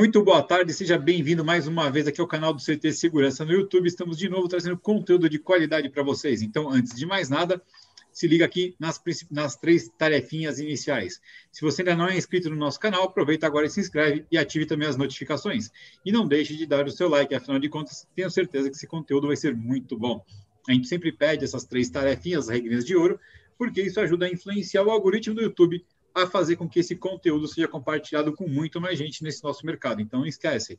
Muito boa tarde, seja bem-vindo mais uma vez aqui ao canal do CT Segurança no YouTube. Estamos de novo trazendo conteúdo de qualidade para vocês. Então, antes de mais nada, se liga aqui nas, nas, três tarefinhas iniciais. Se você ainda não é inscrito no nosso canal, aproveita agora e se inscreve e ative também as notificações. E não deixe de dar o seu like, afinal de contas, tenho certeza que esse conteúdo vai ser muito bom. A gente sempre pede essas três tarefinhas, regrinhas de ouro, porque isso ajuda a influenciar o algoritmo do YouTube a fazer com que esse conteúdo seja compartilhado com muito mais gente nesse nosso mercado. Então, não esquece,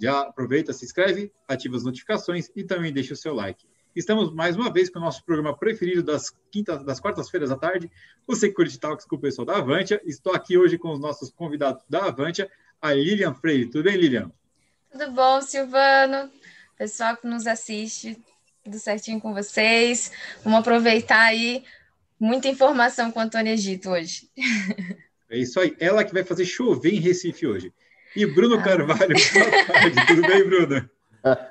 já aproveita, se inscreve, ativa as notificações e também deixa o seu like. Estamos mais uma vez com o nosso programa preferido das quintas, das quartas-feiras à tarde, o Security Talks com o pessoal da Avantia. Estou aqui hoje com os nossos convidados da Avantia, a Lilian Freire. Tudo bem, Lilian? Tudo bom, Silvano? Pessoal que nos assiste, tudo certinho com vocês. Vamos aproveitar aí Muita informação com o Antônio Egito hoje. É isso aí. Ela que vai fazer chover em Recife hoje. E Bruno ah. Carvalho, boa tarde. Tudo bem, Bruno?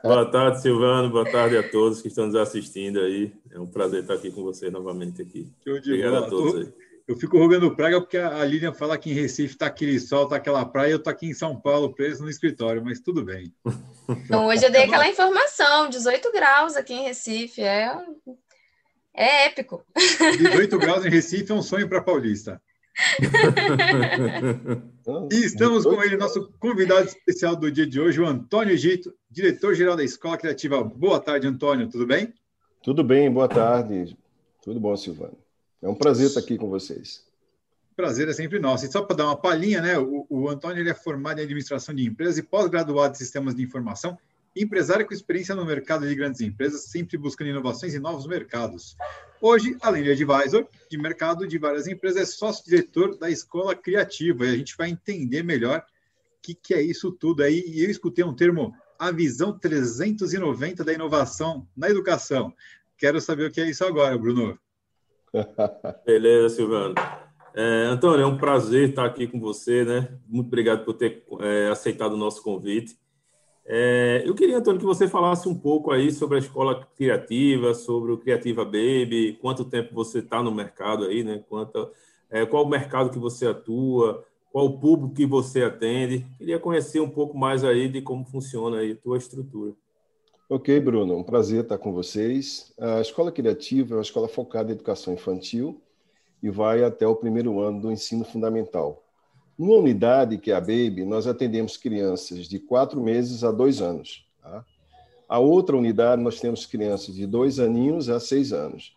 Boa tarde, Silvano. Boa tarde a todos que estão nos assistindo aí. É um prazer estar aqui com você novamente aqui. Obrigado bola. a todos aí. Eu fico rogando praga porque a Lilian fala que em Recife está aquele sol, está aquela praia, eu estou aqui em São Paulo preso no escritório, mas tudo bem. Então, hoje eu dei aquela informação, 18 graus aqui em Recife, é é épico. 18 graus em Recife é um sonho para Paulista. e estamos com ele, nosso convidado especial do dia de hoje, o Antônio Egito, diretor-geral da Escola Criativa. Boa tarde, Antônio, tudo bem? Tudo bem, boa tarde. Tudo bom, Silvano. É um prazer estar aqui com vocês. Prazer é sempre nosso. E só para dar uma palhinha, né? O, o Antônio ele é formado em administração de empresas e pós-graduado em sistemas de informação empresário com experiência no mercado de grandes empresas, sempre buscando inovações em novos mercados. Hoje, além de advisor de mercado de várias empresas, é sócio-diretor da Escola Criativa e a gente vai entender melhor o que, que é isso tudo aí. E eu escutei um termo, a visão 390 da inovação na educação. Quero saber o que é isso agora, Bruno. Beleza, Silvano. É, Antônio, é um prazer estar aqui com você, né? Muito obrigado por ter é, aceitado o nosso convite. É, eu queria, Antônio, que você falasse um pouco aí sobre a escola criativa, sobre o Criativa Baby, quanto tempo você está no mercado aí, né? Quanto, é, qual o mercado que você atua, qual o público que você atende. Queria conhecer um pouco mais aí de como funciona aí a tua estrutura. Ok, Bruno, um prazer estar com vocês. A Escola Criativa é uma escola focada em educação infantil e vai até o primeiro ano do ensino fundamental. Numa unidade, que é a Baby, nós atendemos crianças de quatro meses a dois anos. Tá? A outra unidade, nós temos crianças de dois aninhos a seis anos.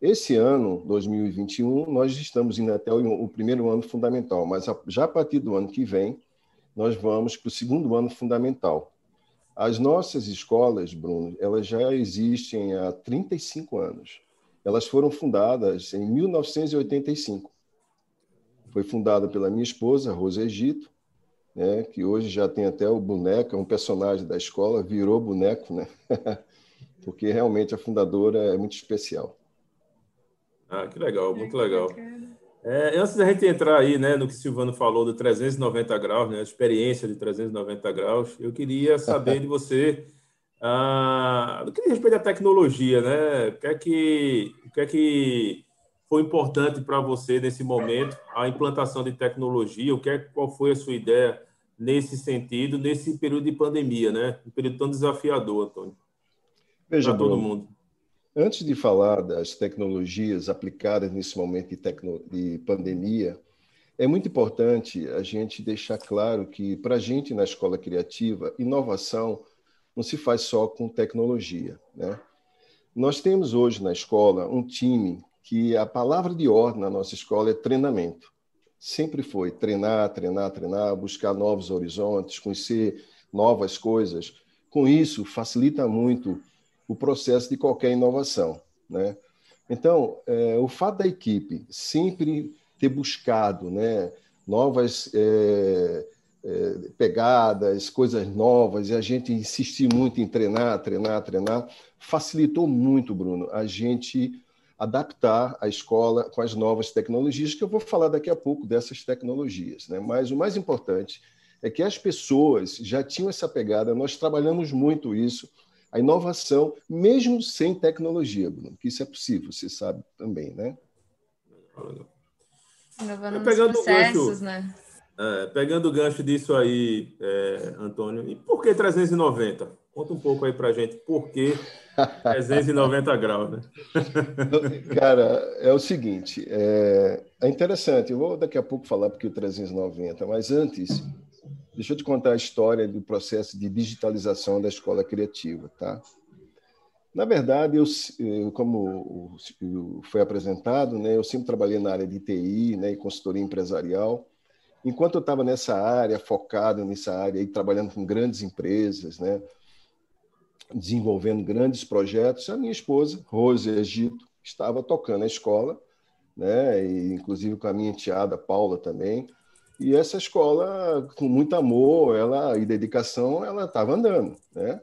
Esse ano, 2021, nós estamos indo até o, primeiro ano fundamental, mas já a partir do ano que vem, nós vamos para o segundo ano fundamental. As nossas escolas, Bruno, elas já existem há 35 anos. Elas foram fundadas em 1985 foi fundada pela minha esposa, Rosa Egito, né, que hoje já tem até o boneco, é um personagem da escola, virou boneco, né? porque realmente a fundadora é muito especial. Ah, que legal, muito legal. É, antes da gente entrar aí, né, no que o Silvano falou do 390 graus, né, a experiência de 390 graus, eu queria saber de você, ah, do que diz respeito à tecnologia, né, o que é que, o que, é que foi importante para você nesse momento a implantação de tecnologia? O que é, qual foi a sua ideia nesse sentido, nesse período de pandemia, né? Um período tão desafiador, Antônio. Veja, todo mundo. Antes de falar das tecnologias aplicadas nesse momento de, tecno... de pandemia, é muito importante a gente deixar claro que, para a gente na escola criativa, inovação não se faz só com tecnologia. Né? Nós temos hoje na escola um time que a palavra de ordem na nossa escola é treinamento. Sempre foi treinar, treinar, treinar, buscar novos horizontes, conhecer novas coisas. Com isso, facilita muito o processo de qualquer inovação. Né? Então, é, o fato da equipe sempre ter buscado né, novas é, é, pegadas, coisas novas, e a gente insistir muito em treinar, treinar, treinar, facilitou muito, Bruno, a gente adaptar a escola com as novas tecnologias, que eu vou falar daqui a pouco dessas tecnologias. Né? Mas o mais importante é que as pessoas já tinham essa pegada, nós trabalhamos muito isso, a inovação, mesmo sem tecnologia, Bruno, que isso é possível, você sabe também, né? Inovando nos processos, gancho, né? É, pegando o gancho disso aí, é, Antônio, e por que 390? Conta um pouco aí para gente, por que 390 graus, né? Cara, é o seguinte, é, é, interessante, eu vou daqui a pouco falar porque o 390, mas antes, deixa eu te contar a história do processo de digitalização da escola criativa, tá? Na verdade, eu, como foi apresentado, né, eu sempre trabalhei na área de TI né, e consultoria empresarial. Enquanto eu estava nessa área, focado nessa área, e trabalhando com grandes empresas, né, desenvolvendo grandes projetos, a minha esposa, Rose Egito, estava tocando a escola, né, e inclusive com a minha enteada Paula também. E essa escola, com muito amor ela, e dedicação, ela estava andando. Né?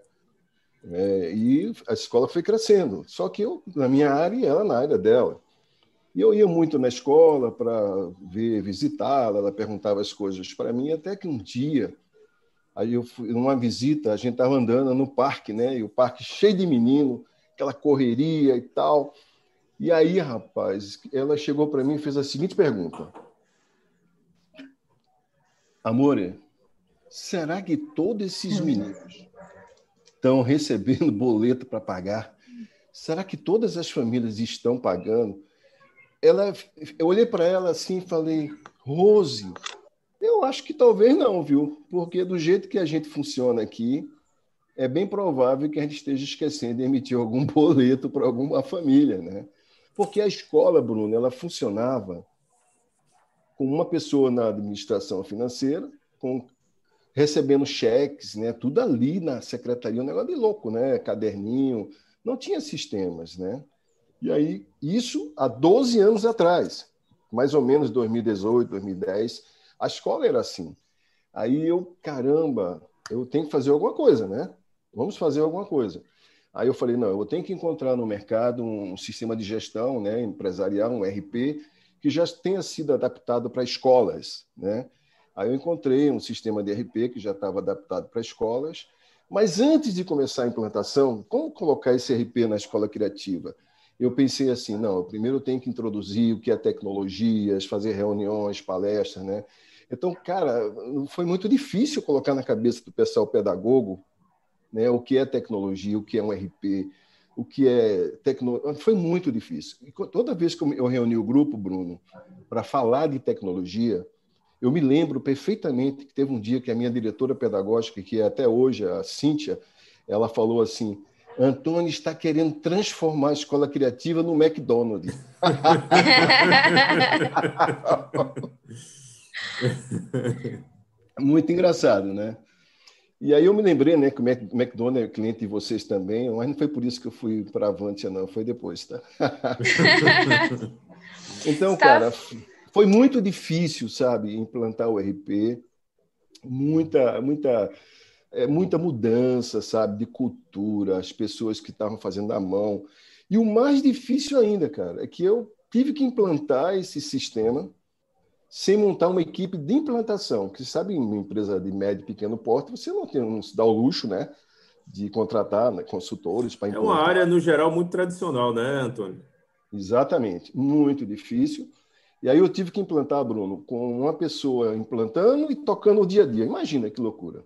É, e a escola foi crescendo. Só que eu, na minha área, e ela na área dela. E eu ia muito na escola para ver, visitá-la, ela perguntava as coisas para mim, até que um dia, aí eu fui numa visita, a gente estava andando no parque, né? E o parque cheio de menino, aquela correria e tal. E aí, rapaz, ela chegou para mim e fez a seguinte pergunta: Amore, será que todos esses meninos estão recebendo boleto para pagar. Será que todas as famílias estão pagando? Ela, eu olhei para ela assim e falei, Rose, eu acho que talvez não, viu? Porque do jeito que a gente funciona aqui, é bem provável que a gente esteja esquecendo de emitir algum boleto para alguma família, né? Porque a escola, Bruno, ela funcionava com uma pessoa na administração financeira, com recebendo cheques, né? Tudo ali na secretaria, um negócio de louco, né? Caderninho, não tinha sistemas, né? E aí, isso há 12 anos atrás, mais ou menos 2018, 2010, a escola era assim. Aí eu, caramba, eu tenho que fazer alguma coisa, né? Vamos fazer alguma coisa. Aí eu falei, não, eu tenho que encontrar no mercado um sistema de gestão, né, empresarial, um RP, que já tenha sido adaptado para escolas, né? Aí eu encontrei um sistema de RP que já estava adaptado para escolas, mas antes de começar a implantação, como colocar esse RP na escola criativa? Eu pensei assim, não, eu primeiro tenho que introduzir o que é tecnologias, fazer reuniões, palestras, né? Então, cara, foi muito difícil colocar na cabeça do pessoal pedagogo né, o que é tecnologia, o que é um RP, o que é tecnologia. Foi muito difícil. E toda vez que eu reuni o grupo, Bruno, para falar de tecnologia, eu me lembro perfeitamente que teve um dia que a minha diretora pedagógica, que é até hoje a Cíntia, ela falou assim: Antônio está querendo transformar a escola criativa no McDonald's. Muito engraçado, né? E aí eu me lembrei, né, que o McDonald's é cliente de vocês também, mas não foi por isso que eu fui para a Avantia, não, foi depois, tá? então, cara, foi muito difícil, sabe, implantar o RP, muita, muita, é, muita mudança, sabe, de cultura, as pessoas que estavam fazendo à mão. E o mais difícil ainda, cara, é que eu tive que implantar esse sistema sem montar uma equipe de implantação. Que sabe, em uma empresa de médio e pequeno porte, você não, tem, não se dá o luxo, né, de contratar né, consultores para implantar. É uma área, no geral, muito tradicional, né, Antônio? Exatamente, muito difícil. E aí eu tive que implantar, Bruno, com uma pessoa implantando e tocando o dia a dia. Imagina que loucura.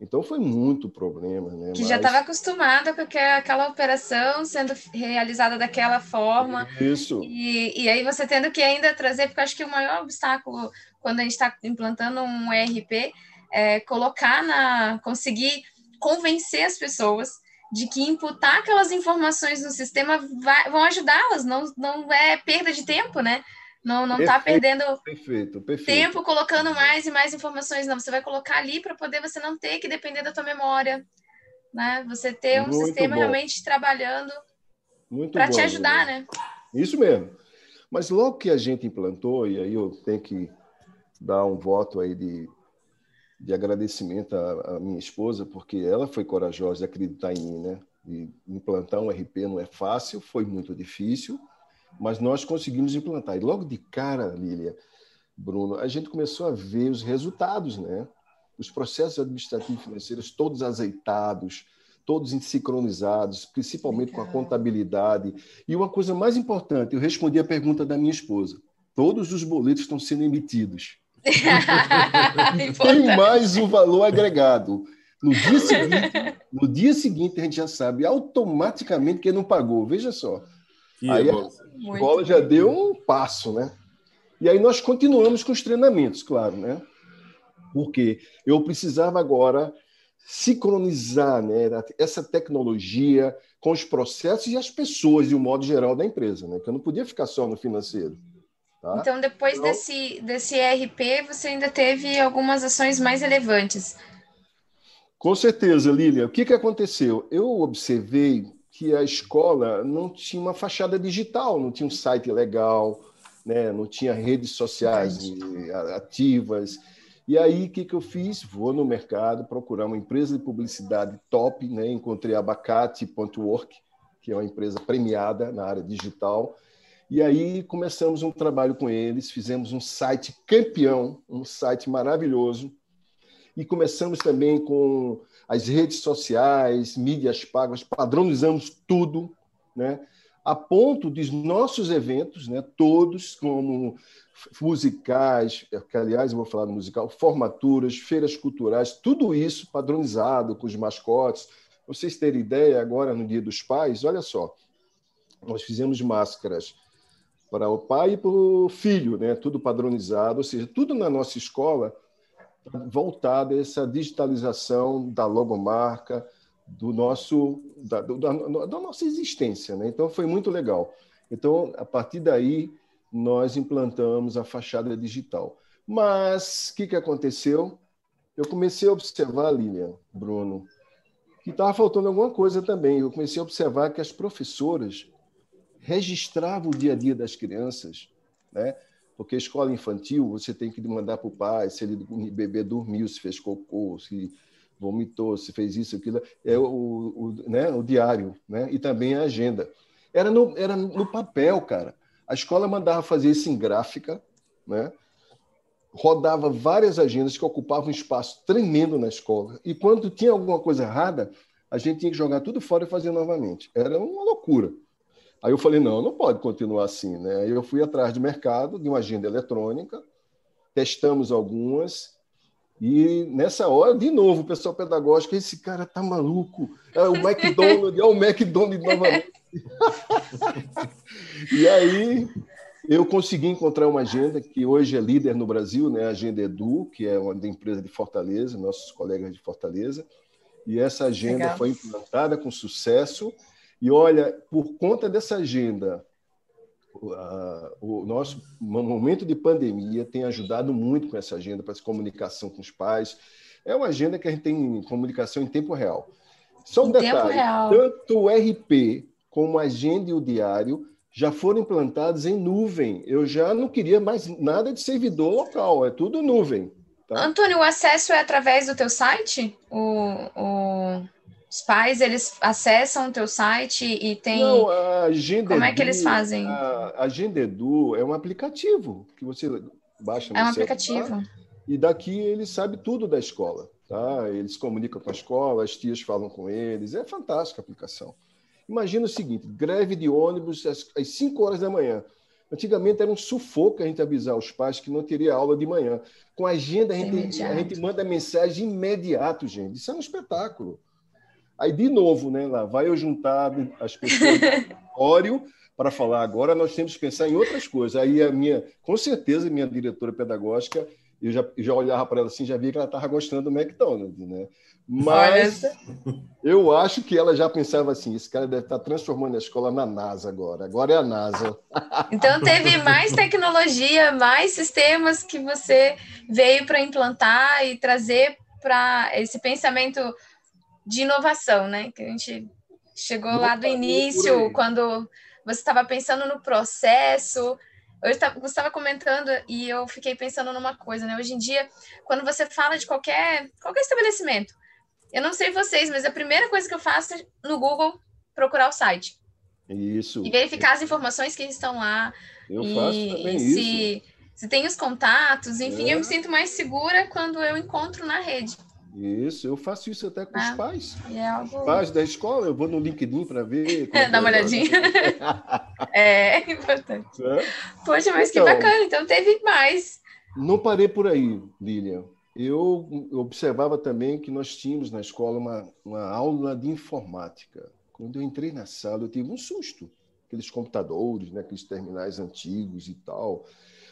Então foi muito problema, né? Que Mas... já estava acostumada com aquela operação sendo realizada daquela forma. Isso. E, e aí você tendo que ainda trazer, porque acho que o maior obstáculo quando a gente está implantando um ERP é colocar na. conseguir convencer as pessoas de que imputar aquelas informações no sistema vai, vão ajudá-las, não, não é perda de tempo, né? Não, não está perdendo perfeito, perfeito. tempo colocando mais e mais informações, não. Você vai colocar ali para poder você não ter que depender da tua memória. Né? Você ter um Muito sistema bom. realmente trabalhando para te ajudar, né? Isso mesmo. Mas logo que a gente implantou, e aí eu tenho que dar um voto aí de, de agradecimento à, à minha esposa, porque ela foi corajosa de acreditar em mim, né? E implantar um RP não é fácil, foi muito difícil, mas nós conseguimos implantar. E logo de cara, Lília, Bruno, a gente começou a ver os resultados, né? Os processos administrativos e financeiros todos azeitados, todos sincronizados, principalmente com a contabilidade. E uma coisa mais importante, eu respondi a pergunta da minha esposa. Todos os boletos estão sendo emitidos. tem mais o valor agregado. No dia, seguinte, no dia seguinte, a gente já sabe automaticamente que ele não pagou. Veja só. Que aí a bola já deu um passo, né? E aí nós continuamos com os treinamentos, claro, né? Porque eu precisava agora sincronizar né, essa tecnologia com os processos e as pessoas, de um modo geral, da empresa, né? Que eu não podia ficar só no financeiro. Tá? Então, depois então, desse, desse ERP, você ainda teve algumas ações mais relevantes. Com certeza, Lília. O que, que aconteceu? Eu observei que a escola não tinha uma fachada digital, não tinha um site legal, né? não tinha redes sociais ativas. E aí, o que, que eu fiz? Vou no mercado procurar uma empresa de publicidade top, né? encontrei a abacate.work, que é uma empresa premiada na área digital, e aí começamos um trabalho com eles, fizemos um site campeão, um site maravilhoso, e começamos também com as redes sociais, mídias pagas, padronizamos tudo, né? a ponto de nossos eventos, né, todos como musicais, que aliás eu vou falar do musical, formaturas, feiras culturais, tudo isso padronizado com os mascotes. Vocês terem ideia, agora no Dia dos Pais, olha só, nós fizemos máscaras para o pai e para o filho, né? tudo padronizado, ou seja, tudo na nossa escola voltado a essa digitalização da logomarca, do nosso da, da, da nossa existência, né? Então foi muito legal. Então a partir daí nós implantamos a fachada digital. Mas o que, que aconteceu? Eu comecei a observar, Lilian, Bruno, que estava faltando alguma coisa também. Eu comecei a observar que as professoras registrava o dia a dia das crianças, né? Porque escola infantil você tem que mandar para o pai se ele, o bebê dormiu, se fez cocô, se vomitou, se fez isso, aquilo, é o, o, né, o diário, né? E também a agenda. Era no, era no papel, cara. A escola mandava fazer isso em gráfica, né? Rodava várias agendas que ocupavam um espaço tremendo na escola. E quando tinha alguma coisa errada, a gente tinha que jogar tudo fora e fazer novamente. Era uma loucura. Aí eu falei, não, não pode continuar assim, né? Aí eu fui atrás do mercado, de uma agenda eletrônica, testamos algumas, e nessa hora, de novo, o pessoal pedagógico, esse cara tá maluco, é o McDonald's, é o McDonald's novamente. e aí eu consegui encontrar uma agenda que hoje é líder no Brasil, né? a Agenda Edu, que é uma empresa de Fortaleza, nossos colegas de Fortaleza, e essa agenda Legal. foi implantada com sucesso, e olha, por conta dessa agenda, o nosso momento de pandemia tem ajudado muito com essa agenda para essa comunicação com os pais. É uma agenda que a gente tem comunicação em tempo real. Só um em detalhe: tanto o RP como a agenda e o diário já foram implantados em nuvem. Eu já não queria mais nada de servidor local, é tudo nuvem. Tá? Antônio, o acesso é através do teu site? O, o, os pais, eles acessam o teu site e tem... Não, a Agenda Como é que eles fazem? A Agenda Edu é um aplicativo que você baixa no É um aplicativo. E daqui ele sabe tudo da escola. Tá? Eles comunicam com a escola, as tias falam com eles. É fantástica a aplicação. Imagina o seguinte: greve de ônibus às, às 5 horas da manhã. Antigamente era um sufoco a gente avisar os pais que não teria aula de manhã. Com a agenda, a gente, a gente manda mensagem imediato, gente. Isso é um espetáculo. Aí, de novo, né, lá vai eu juntar as pessoas do para falar agora nós temos que pensar em outras coisas. Aí a minha, com certeza, minha diretora pedagógica, eu já, eu já olhava para ela assim, já via que ela estava gostando do McDonald's, né? Mas eu acho que ela já pensava assim, esse cara deve estar tá transformando a escola na NASA agora. Agora é a NASA. Então teve mais tecnologia, mais sistemas que você veio para implantar e trazer para esse pensamento de inovação, né? Que a gente chegou lá do início, quando você estava pensando no processo. Eu estava comentando e eu fiquei pensando numa coisa, né? Hoje em dia, quando você fala de qualquer, qualquer estabelecimento, eu não sei vocês, mas a primeira coisa que eu faço é no Google procurar o site. Isso. E verificar as informações que estão lá. Eu e, faço também se, isso. Se tem os contatos, enfim, é. eu me sinto mais segura quando eu encontro na rede. Isso, eu faço isso até com ah, os pais. É algo... Os pais da escola, eu vou no LinkedIn para ver. É Dá uma olhadinha. é, importante. É? Poxa, mas então, que bacana. Então teve mais. Não parei por aí, Lilian. Eu observava também que nós tínhamos na escola uma, uma aula de informática. Quando eu entrei na sala, eu tive um susto. Aqueles computadores, né, aqueles terminais antigos e tal.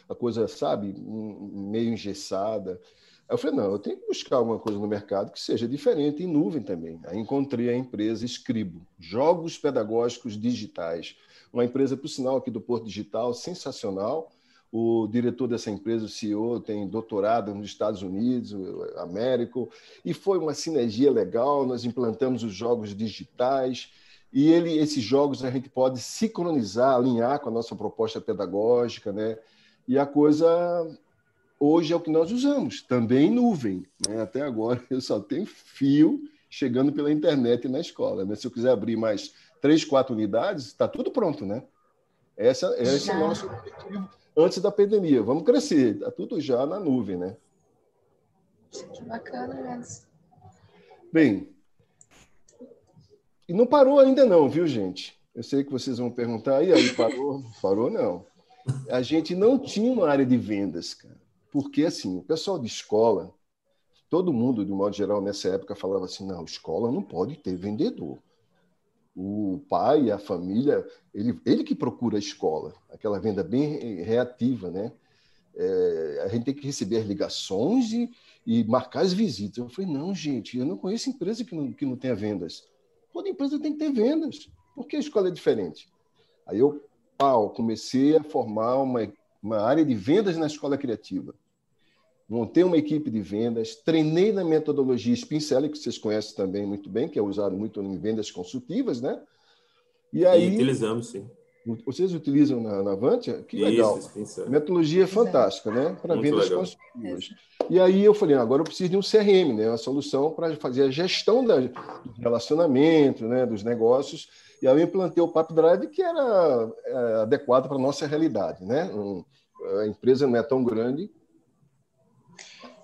A coisa, sabe, meio engessada. Aí eu falei, não, eu tenho que buscar alguma coisa no mercado que seja diferente em nuvem também. Aí encontrei a empresa Scribo, Jogos Pedagógicos Digitais. Uma empresa, por sinal, aqui do Porto Digital, sensacional o diretor dessa empresa, o CEO, tem doutorado nos Estados Unidos, Américo, e foi uma sinergia legal. Nós implantamos os jogos digitais e ele, esses jogos a gente pode sincronizar, alinhar com a nossa proposta pedagógica, né? E a coisa hoje é o que nós usamos, também em nuvem. Né? Até agora eu só tenho fio chegando pela internet na escola. Né? Se eu quiser abrir mais três, quatro unidades, está tudo pronto, né? Essa, esse é o nosso objetivo antes da pandemia. Vamos crescer, está tudo já na nuvem, né? Que bacana mesmo. Bem, e não parou ainda não, viu, gente? Eu sei que vocês vão perguntar, e aí, parou? parou não. A gente não tinha uma área de vendas, cara. Porque, assim, o pessoal de escola, todo mundo, de modo geral, nessa época, falava assim, não, escola não pode ter vendedor o pai, a família, ele, ele que procura a escola, aquela venda bem reativa, né? É, a gente tem que receber as ligações e, e marcar as visitas. Eu falei, não, gente, eu não conheço empresa que não, que não tenha vendas. Toda empresa tem que ter vendas. Por que a escola é diferente? Aí eu, pau, comecei a formar uma, uma área de vendas na escola criativa montei uma equipe de vendas, treinei na metodologia Spincelli, que vocês conhecem também muito bem, que é usado muito em vendas consultivas, né? E aí e utilizamos, sim. Vocês utilizam na, na Avantia? Que Isso, legal. Spincelli. Metodologia fantástica, né? Para vendas legal. consultivas. E aí eu falei, agora eu preciso de um CRM, né? Uma solução para fazer a gestão da, do relacionamento, né? Dos negócios. E aí eu implantei o Pap Drive, que era é, adequado para a nossa realidade, né? Um, a empresa não é tão grande,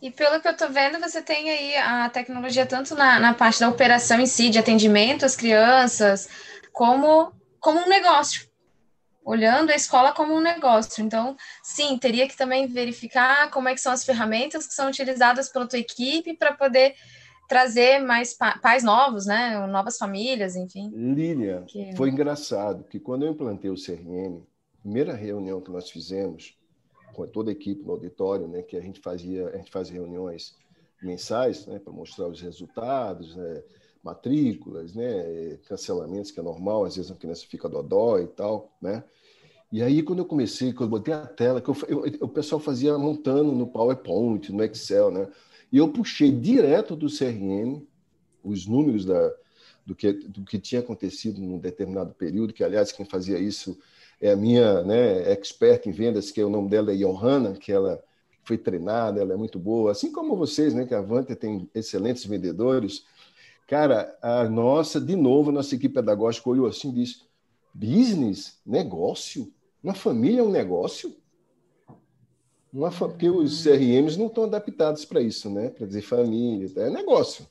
e pelo que eu estou vendo, você tem aí a tecnologia tanto na, na parte da operação em si, de atendimento às crianças, como, como um negócio. Olhando a escola como um negócio. Então, sim, teria que também verificar como é que são as ferramentas que são utilizadas pela tua equipe para poder trazer mais pais novos, né? Novas famílias, enfim. Lília, que... foi engraçado que quando eu implantei o CRM, primeira reunião que nós fizemos, com toda a equipe no auditório, né, que a gente fazia, a gente fazia reuniões mensais, né, para mostrar os resultados, né, matrículas, né, cancelamentos que é normal, às vezes a criança fica dodó e tal, né? E aí quando eu comecei, quando eu botei a tela, que eu, eu, o pessoal fazia montando no PowerPoint, no Excel, né? E eu puxei direto do CRM os números da, do que, do que tinha acontecido num determinado período, que aliás quem fazia isso é a minha né, expert em vendas, que é o nome dela é Johanna, que ela foi treinada, ela é muito boa, assim como vocês, né, que a Vanta tem excelentes vendedores. Cara, a nossa, de novo, a nossa equipe pedagógica olhou assim e disse: business, negócio, uma família é um negócio? Uma fa... Porque os CRMs não estão adaptados para isso, né? Para dizer família, é negócio.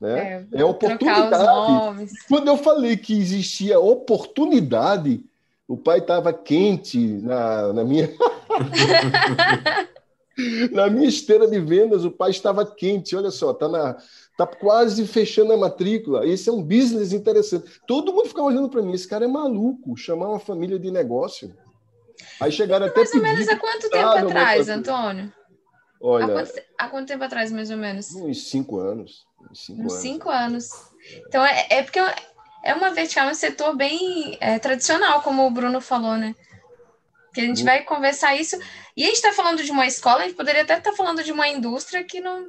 Né? É, é oportunidade. Quando eu falei que existia oportunidade, o pai estava quente na, na minha. na minha esteira de vendas, o pai estava quente. Olha só, está na, tá quase fechando a matrícula. Esse é um business interessante. Todo mundo ficava olhando para mim. Esse cara é maluco, chamar uma família de negócio. Aí chegaram até. Mais ou menos há quanto tempo atrás, Antônio? Olha. Há quanto, há quanto, tempo atrás, mais ou menos? Uns cinco anos. Uns cinco, uns anos. cinco anos. Então, é, é porque é uma vertical, um setor bem é, tradicional, como o Bruno falou, né? Que a gente uhum. vai conversar isso. E a gente está falando de uma escola, a gente poderia até estar tá falando de uma indústria que não,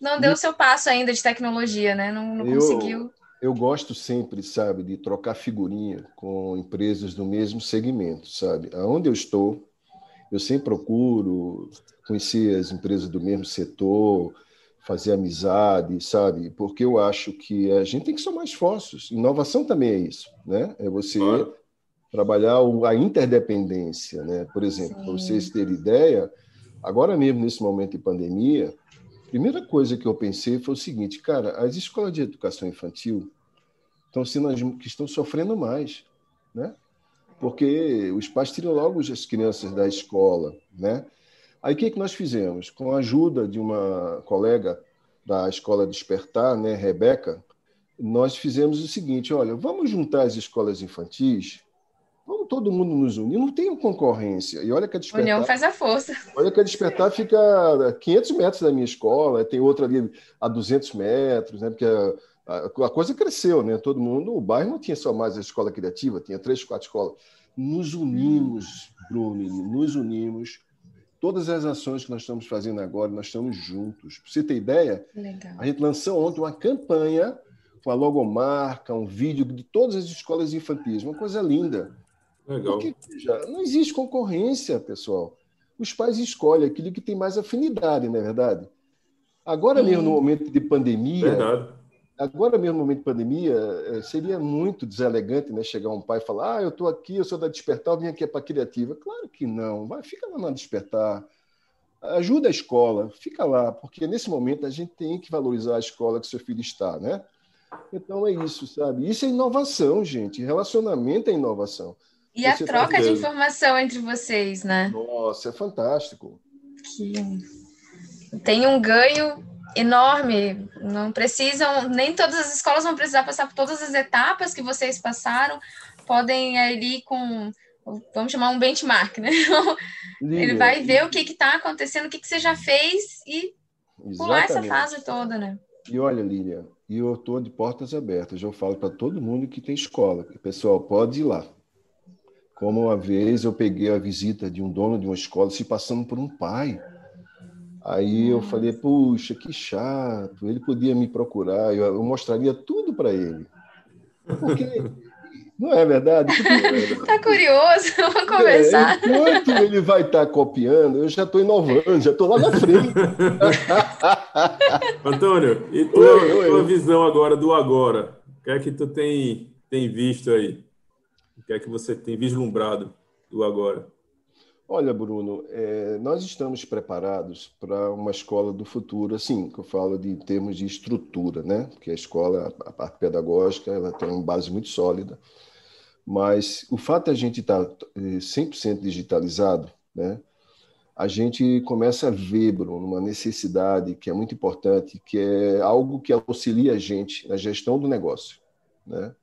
não deu o seu passo ainda de tecnologia, né? Não, não eu, conseguiu. Eu gosto sempre, sabe, de trocar figurinha com empresas do mesmo segmento, sabe? Aonde eu estou, eu sempre procuro conhecer as empresas do mesmo setor, fazer amizade, sabe? Porque eu acho que a gente tem que ser mais esforços. Inovação também é isso, né? É você claro. trabalhar a interdependência, né? Por exemplo, para vocês terem ideia, agora mesmo nesse momento de pandemia, a primeira coisa que eu pensei foi o seguinte, cara, as escolas de educação infantil estão sendo as que estão sofrendo mais, né? Porque os pais tiram logo as crianças da escola, né? Aí o que, que nós fizemos? Com a ajuda de uma colega da Escola Despertar, né, Rebeca, nós fizemos o seguinte: olha, vamos juntar as escolas infantis, vamos todo mundo nos unir, não tem concorrência. E olha que a Despertar. União faz a força. Olha que a Despertar fica a 500 metros da minha escola, tem outra ali a 200 metros, né, porque a, a, coisa cresceu, né? Todo mundo, o bairro não tinha só mais a escola criativa, tinha três, quatro escolas. Nos unimos, Bruno, nos unimos Todas as ações que nós estamos fazendo agora, nós estamos juntos. Para você ter ideia, Legal. a gente lançou ontem uma campanha com a logomarca, um vídeo de todas as escolas infantis, uma coisa linda. Legal. Porque, já, não existe concorrência, pessoal. Os pais escolhem aquilo que tem mais afinidade, não é verdade? Agora mesmo, no momento de pandemia, verdade. Agora mesmo, no momento de pandemia, eh, seria muito deselegante né, chegar um pai e falar: Ah, eu estou aqui, eu sou da Despertar, eu vim aqui para a Criativa. Claro que não, vai, fica lá na Despertar. Ajuda a escola, fica lá, porque nesse momento a gente tem que valorizar a escola que seu filho está, né? Então é isso, sabe? Isso é inovação, gente. Relacionamento é inovação. E Você a troca tá de informação entre vocês, né? Nossa, é fantástico. Que... Tem um ganho enorme. Não precisam, nem todas as escolas vão precisar passar por todas as etapas que vocês passaram. Podem ir com, vamos chamar um benchmark, né? Ele vai ver o que está acontecendo, o que, que você já fez e exatamente. pular essa fase toda, né? E olha, Lília, e eu estou de portas abertas. Eu falo para todo mundo que tem escola, pessoal, pode ir lá. Como uma vez eu peguei a visita de um dono de uma escola se passando por um pai. Aí eu falei, puxa, que chato, ele podia me procurar, eu, mostraria tudo para ele. Porque não é verdade? Está curioso, vamos é, conversar. É, enquanto ele vai estar tá copiando, eu já estou inovando, já estou lá na frente. Antônio, e tua, oi, tua visão agora do agora? O que é que tu tem, tem visto aí? O que é que você tem vislumbrado do agora? Olha, Bruno, é, nós estamos preparados para uma escola do futuro, assim, que eu falo de em termos de estrutura, né? Porque a escola, a parte pedagógica, ela tem uma base muito sólida, mas o fato de a gente estar 100% é, digitalizado, né? A gente começa a ver, Bruno, uma necessidade que é muito importante, que é algo que auxilia a gente na gestão do negócio, né?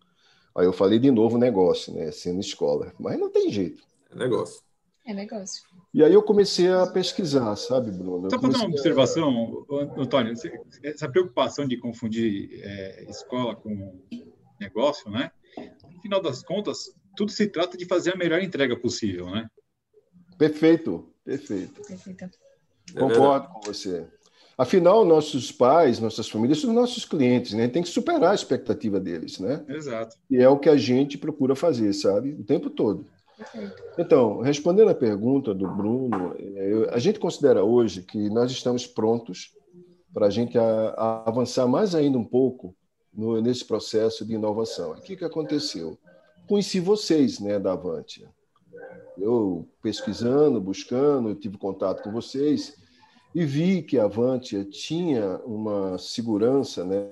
Aí eu falei de novo negócio, né? Sendo escola, mas não tem jeito. É negócio. É negócio. E aí eu comecei a pesquisar, sabe, Bruno? Só para dar uma observação, a... Antônio, essa preocupação de confundir é, escola com negócio, né? No final das contas, tudo se trata de fazer a melhor entrega possível, né? Perfeito, perfeito. Perfeito. Concordo com você. Afinal, nossos pais, nossas famílias são nossos clientes, né? Tem que superar a expectativa deles, né? Exato. E é o que a gente procura fazer, sabe? O tempo todo. Então, respondendo à pergunta do Bruno, é, a gente considera hoje que nós estamos prontos para a gente avançar mais ainda um pouco no, nesse processo de inovação. O que, que aconteceu? Conheci vocês, né, da Avantia. Eu pesquisando, buscando, tive contato com vocês e vi que a Avantia tinha uma segurança, né,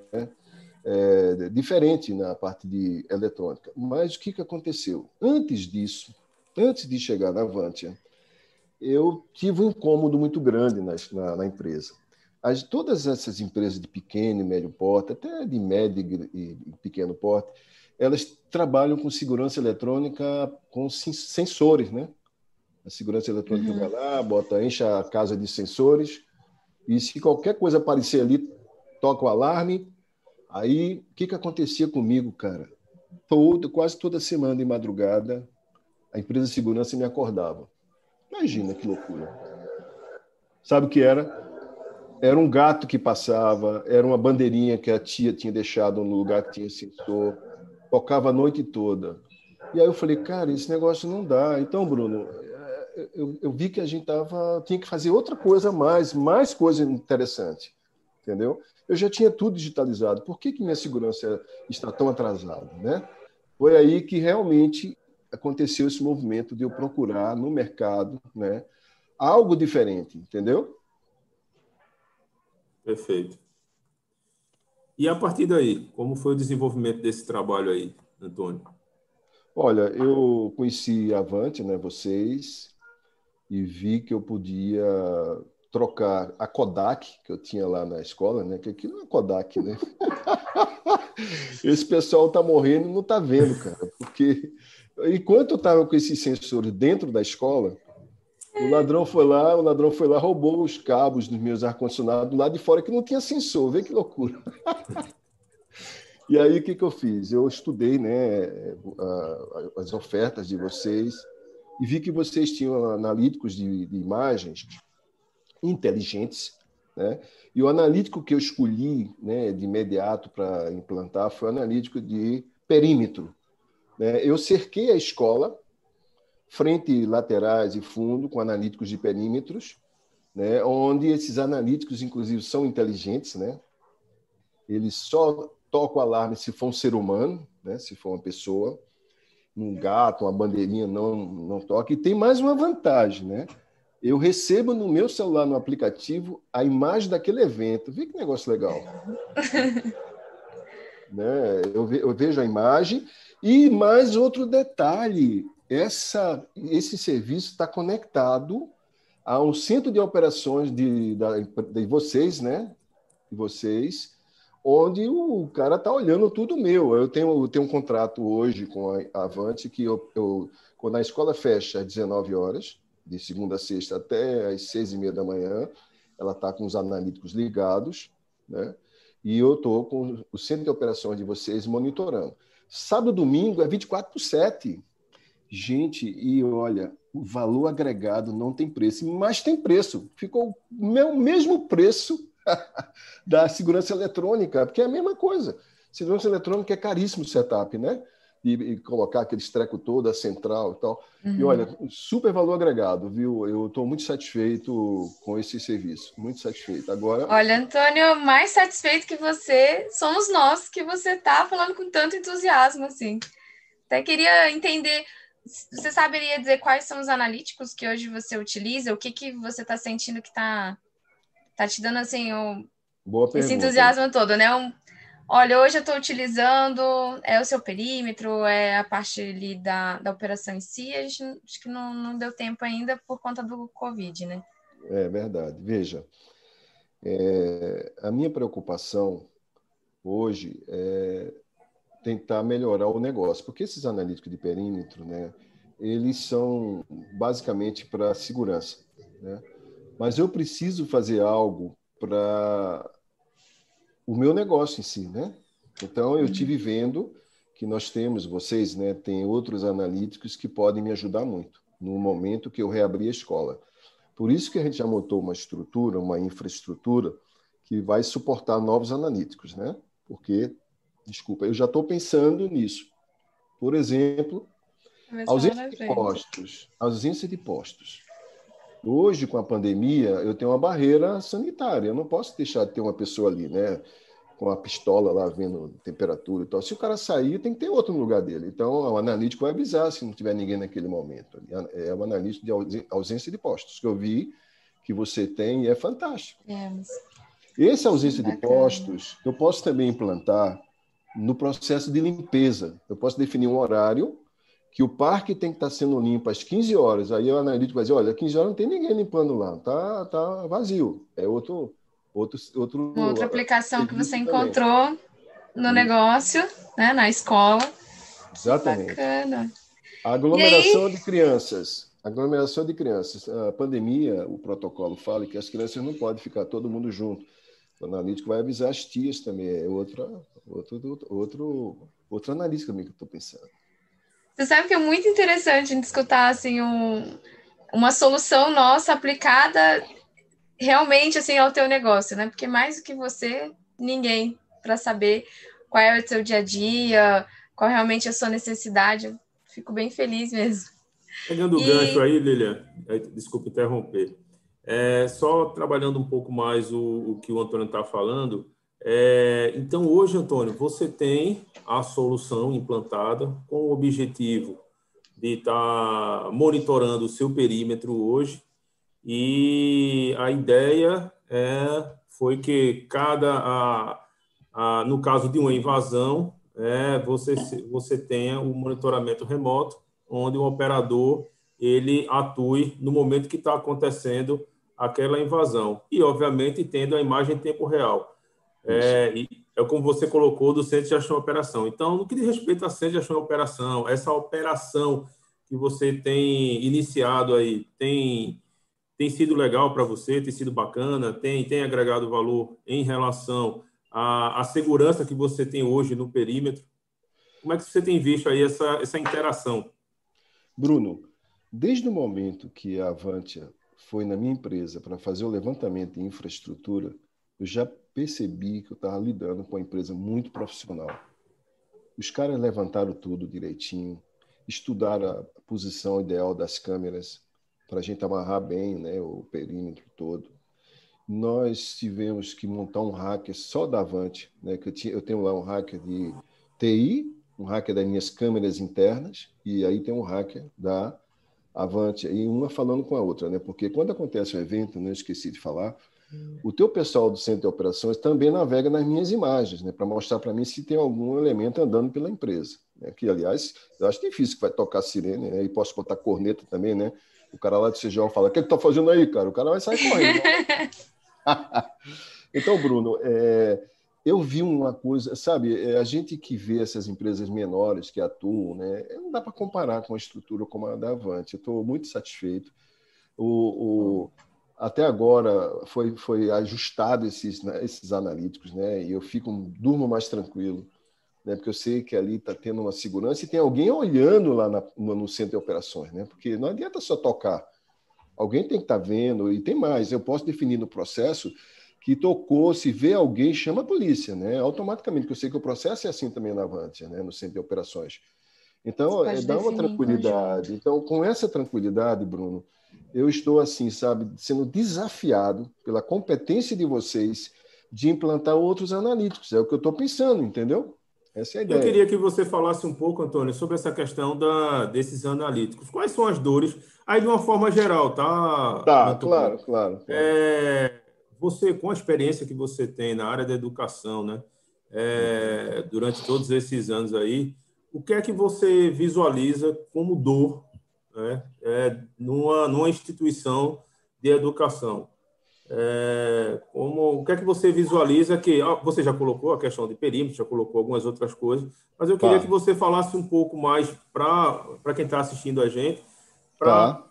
é, diferente na parte de eletrônica. Mas o que, que aconteceu? Antes disso, antes de chegar na Avantia, eu tive um incômodo muito grande na, na, na empresa. As, todas essas empresas de pequeno e médio porte, até de médio e, e pequeno porte, elas trabalham com segurança eletrônica com sensores, né? A segurança eletrônica uhum. vai lá, bota, enche a casa de sensores, e se qualquer coisa aparecer ali, toca o alarme, Aí, o que, que acontecia comigo, cara? Todo, quase toda semana de madrugada, a empresa de segurança me acordava. Imagina que loucura. Sabe o que era? Era um gato que passava, era uma bandeirinha que a tia tinha deixado no lugar que tinha sensor, tocava a noite toda. E aí eu falei, cara, esse negócio não dá. Então, Bruno, é, eu, eu vi que a gente tava, tinha que fazer outra coisa mais, mais coisa interessante, entendeu? eu já tinha tudo digitalizado. Por que, que minha segurança está tão atrasada? Né? Foi aí que realmente aconteceu esse movimento de eu procurar no mercado né, algo diferente, entendeu? Perfeito. E a partir daí, como foi o desenvolvimento desse trabalho aí, Antônio? Olha, eu conheci a Avante, né, vocês, e vi que eu podia trocar a Kodak que eu tinha lá na escola, né? Que aquilo não é Kodak, né? Esse pessoal tá morrendo e não tá vendo, cara, porque enquanto eu estava com esses sensores dentro da escola, o ladrão foi lá, o ladrão foi lá, roubou os cabos dos meus ar-condicionados do lado de fora que não tinha sensor. Vê que loucura. e aí o que, que eu fiz? Eu estudei né, as ofertas de vocês e vi que vocês tinham analíticos de, de imagens inteligentes. Né? E o analítico que eu escolhi né, de imediato para implantar foi o analítico de perímetro. Né? Eu cerquei a escola, frente, laterais e fundo, com analíticos de perímetros, né? onde esses analíticos, inclusive, são inteligentes. Né? Eles só tocam o alarme se for um ser humano, né? se for uma pessoa. Um gato, uma bandeirinha não, não toca. E tem mais uma vantagem, né? Eu recebo no meu celular, no aplicativo, a imagem daquele evento. Vê que negócio legal. né? eu, eu, vejo a imagem. E mais outro detalhe: essa, esse serviço está conectado a um centro de operações de, de vocês, né? De vocês, onde o cara está olhando tudo meu. Eu tenho, eu tenho um contrato hoje com a Avante que eu, eu, quando a escola fecha às 19 horas, de segunda a sexta até às seis e meia da manhã. Ela está com os analíticos ligados, né? E eu estou com o centro de operações de vocês monitorando. Sábado domingo é 24 por 7. Gente, e olha, o valor agregado não tem preço, mas tem preço. Ficou o mesmo preço da segurança eletrônica, porque é a mesma coisa. Segurança eletrônica é caríssimo o setup, né? E, e, colocar aquele treco todo, a central e tal. Uhum. E olha, super valor agregado, viu? Eu estou muito satisfeito com esse serviço, muito satisfeito. Agora. Olha, Antônio, mais satisfeito que você somos nós que você está falando com tanto entusiasmo assim. Até queria entender. Você saberia dizer quais são os analíticos que hoje você utiliza? O que, que você está sentindo que está tá te dando assim o, Boa esse entusiasmo todo, né? Um, Olha, hoje eu estou utilizando é o seu perímetro, é a parte ali da, da operação em si. A gente acho que não, não deu tempo ainda por conta do Covid, né? É verdade. Veja, é, a minha preocupação hoje é tentar melhorar o negócio, porque esses analíticos de perímetro, né, eles são basicamente para segurança, né? Mas eu preciso fazer algo para o meu negócio em si, né? Então eu tive vendo que nós temos, vocês, né, tem outros analíticos que podem me ajudar muito no momento que eu reabrir a escola. Por isso que a gente já montou uma estrutura, uma infraestrutura que vai suportar novos analíticos, né? Porque, desculpa, eu já estou pensando nisso. Por exemplo, ausência de postos, ausência de postos. Hoje, com a pandemia, eu tenho uma barreira sanitária. Eu não posso deixar de ter uma pessoa ali, né? Com a pistola lá vendo temperatura e tal. Se o cara sair, tem que ter outro no lugar dele. Então, o analítico vai avisar se não tiver ninguém naquele momento. É o analítico de ausência de postos, que eu vi que você tem e é fantástico. É, mas... Esse ausência de postos, eu posso também implantar no processo de limpeza. Eu posso definir um horário que o parque tem que estar sendo limpo às 15 horas. Aí o analítico vai dizer, olha, às 15 horas não tem ninguém limpando lá, tá, tá vazio. É outro... outro, outro Uma outra aplicação que você encontrou no Isso. negócio, né, na escola. Exatamente. Bacana. A aglomeração de crianças. Aglomeração de crianças. A pandemia, o protocolo fala que as crianças não podem ficar todo mundo junto. O analítico vai avisar as tias também. É outra, outro, outro, outro analista também que eu estou pensando. Você sabe que é muito interessante escutar assim um, uma solução nossa aplicada realmente assim ao teu negócio, né? Porque mais do que você, ninguém para saber qual é o teu dia a dia, qual realmente é a sua necessidade. Eu fico bem feliz mesmo. Pegando o e... gancho aí, Lilian, desculpa interromper. É, só trabalhando um pouco mais o, o que o Antônio está falando, é, então, hoje, Antônio, você tem a solução implantada com o objetivo de estar tá monitorando o seu perímetro hoje e a ideia é, foi que cada, a, a, no caso de uma invasão, é, você, você tenha o um monitoramento remoto, onde o operador ele atue no momento que está acontecendo aquela invasão. E, obviamente, tendo a imagem em tempo real. É, é como você colocou do Centro de Gestão e Operação. Então, no que diz respeito a Centro de Gestão e Operação, essa operação que você tem iniciado aí, tem, tem sido legal para você, tem sido bacana, tem, tem agregado valor em relação à, à segurança que você tem hoje no perímetro? Como é que você tem visto aí essa, essa interação? Bruno, desde o momento que a Avantia foi na minha empresa para fazer o levantamento de infraestrutura, eu já percebi que eu estava lidando com uma empresa muito profissional. Os caras levantaram tudo direitinho, estudaram a posição ideal das câmeras para a gente amarrar bem né, o perímetro todo. Nós tivemos que montar um hacker só da Avante, né, que eu, tinha, eu tenho lá um hacker de TI, um hacker das minhas câmeras internas, e aí tem um hacker da Avante, e uma falando com a outra, né? Porque quando acontece um evento, não né, esqueci de falar, o teu pessoal do centro de operações também navega nas minhas imagens, né, para mostrar para mim se tem algum elemento andando pela empresa. Né, que, aliás, eu acho difícil que vai tocar sirene, né, e posso botar corneta também, né? O cara lá do CGO fala: O que, é que tá fazendo aí, cara? O cara vai sair correndo. então, Bruno, é, eu vi uma coisa, sabe, é, a gente que vê essas empresas menores que atuam, né, não dá para comparar com a estrutura como a da Avante. Eu estou muito satisfeito. O, o até agora foi, foi ajustado esses, né, esses analíticos, né? E eu fico durmo mais tranquilo, né? Porque eu sei que ali está tendo uma segurança e tem alguém olhando lá na, no, centro de operações, né? Porque não adianta só tocar, alguém tem que estar tá vendo e tem mais. Eu posso definir no processo que tocou, se vê alguém chama a polícia, né? Automaticamente, porque eu sei que o processo é assim também na Avantia, né? No centro de operações. Então, é, dá uma tranquilidade. Então, com essa tranquilidade, Bruno eu estou assim, sabe, sendo desafiado pela competência de vocês de implantar outros analíticos. É o que eu estou pensando, entendeu? Essa é a ideia. Eu queria que você falasse um pouco, Antônio, sobre essa questão da, desses analíticos. Quais são as dores? Aí, de uma forma geral, tá? Tá, claro, claro, claro. É, você, com a experiência que você tem na área da educação, né? É, durante todos esses anos aí, o que é que você visualiza como dor né, é, numa, numa instituição de educação. É, como, o que é que você visualiza que você já colocou a questão de perímetro, já colocou algumas outras coisas, mas eu queria tá. que você falasse um pouco mais para quem está assistindo a gente, para tá.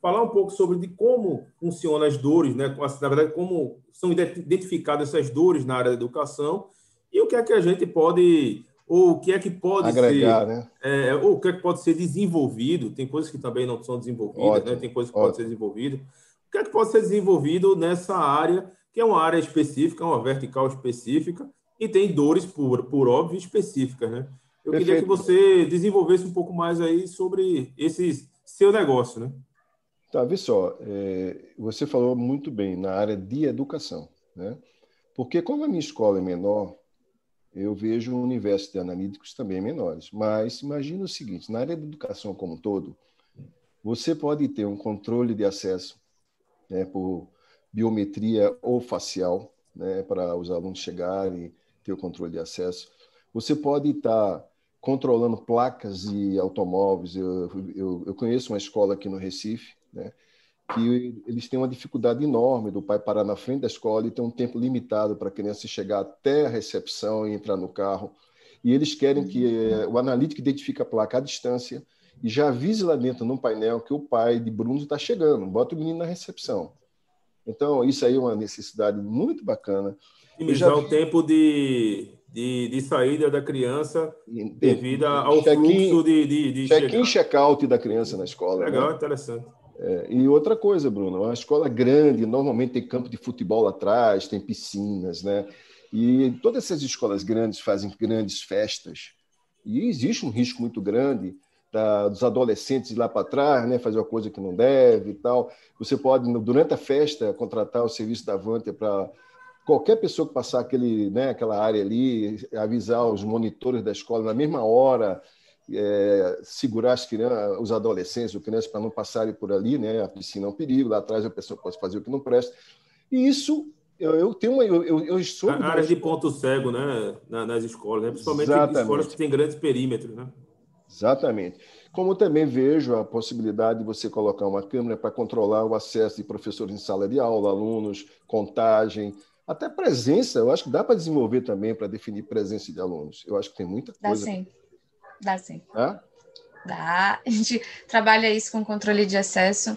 falar um pouco sobre de como funcionam as dores, né? Na verdade, como são identificadas essas dores na área da educação e o que é que a gente pode ou o que é que pode Agregar, ser, né? é, ou o que é que pode ser desenvolvido, tem coisas que também não são desenvolvidas, né? tem coisas que podem ser desenvolvidas. O que é que pode ser desenvolvido nessa área, que é uma área específica, uma vertical específica, e tem dores, por, por óbvio, específicas, né? Eu Perfeito. queria que você desenvolvesse um pouco mais aí sobre esse seu negócio, né? Tá, vê só, é, você falou muito bem na área de educação, né? Porque como a minha escola é menor, eu vejo um universo de analíticos também menores. Mas imagina o seguinte: na área da educação como um todo, você pode ter um controle de acesso né, por biometria ou facial, né, para os alunos chegarem e ter o controle de acesso. Você pode estar controlando placas de automóveis. Eu, eu, eu conheço uma escola aqui no Recife, né, que eles têm uma dificuldade enorme do pai parar na frente da escola e ter um tempo limitado para a criança chegar até a recepção e entrar no carro. E eles querem que eh, o analítico identifique a placa à distância e já avise lá dentro no painel que o pai de Bruno está chegando, bota o menino na recepção. Então, isso aí é uma necessidade muito bacana. Otimizar vi... o tempo de, de, de, saída da criança devido ao fluxo de, de, de check-in e check-out da criança na escola. Legal, né? interessante. É, e outra coisa, Bruno, uma escola grande, normalmente tem campo de futebol atrás, tem piscinas, né? E todas essas escolas grandes fazem grandes festas. E existe um risco muito grande da, dos adolescentes ir lá para trás, né, fazer uma coisa que não deve e tal. Você pode, durante a festa, contratar o serviço da Vanta para qualquer pessoa que passar aquele, né, aquela área ali, avisar os monitores da escola na mesma hora, é, segurar as crianças, os adolescentes, as crianças, para não passarem por ali, né? A piscina é um perigo, lá atrás a pessoa pode fazer o que não presta. E isso, eu, eu tenho uma. Eu, eu, eu sou. A área de ponto cego, né? nas escolas, né? principalmente Exatamente. escolas que têm grandes perímetros, né? Exatamente. como também vejo a possibilidade de você colocar uma câmera para controlar o acesso de professores em sala de aula, alunos, contagem, até presença. Eu acho que dá para desenvolver também para definir presença de alunos. Eu acho que tem muita coisa. Dá sim. Dá sim. Hã? Dá. A gente trabalha isso com controle de acesso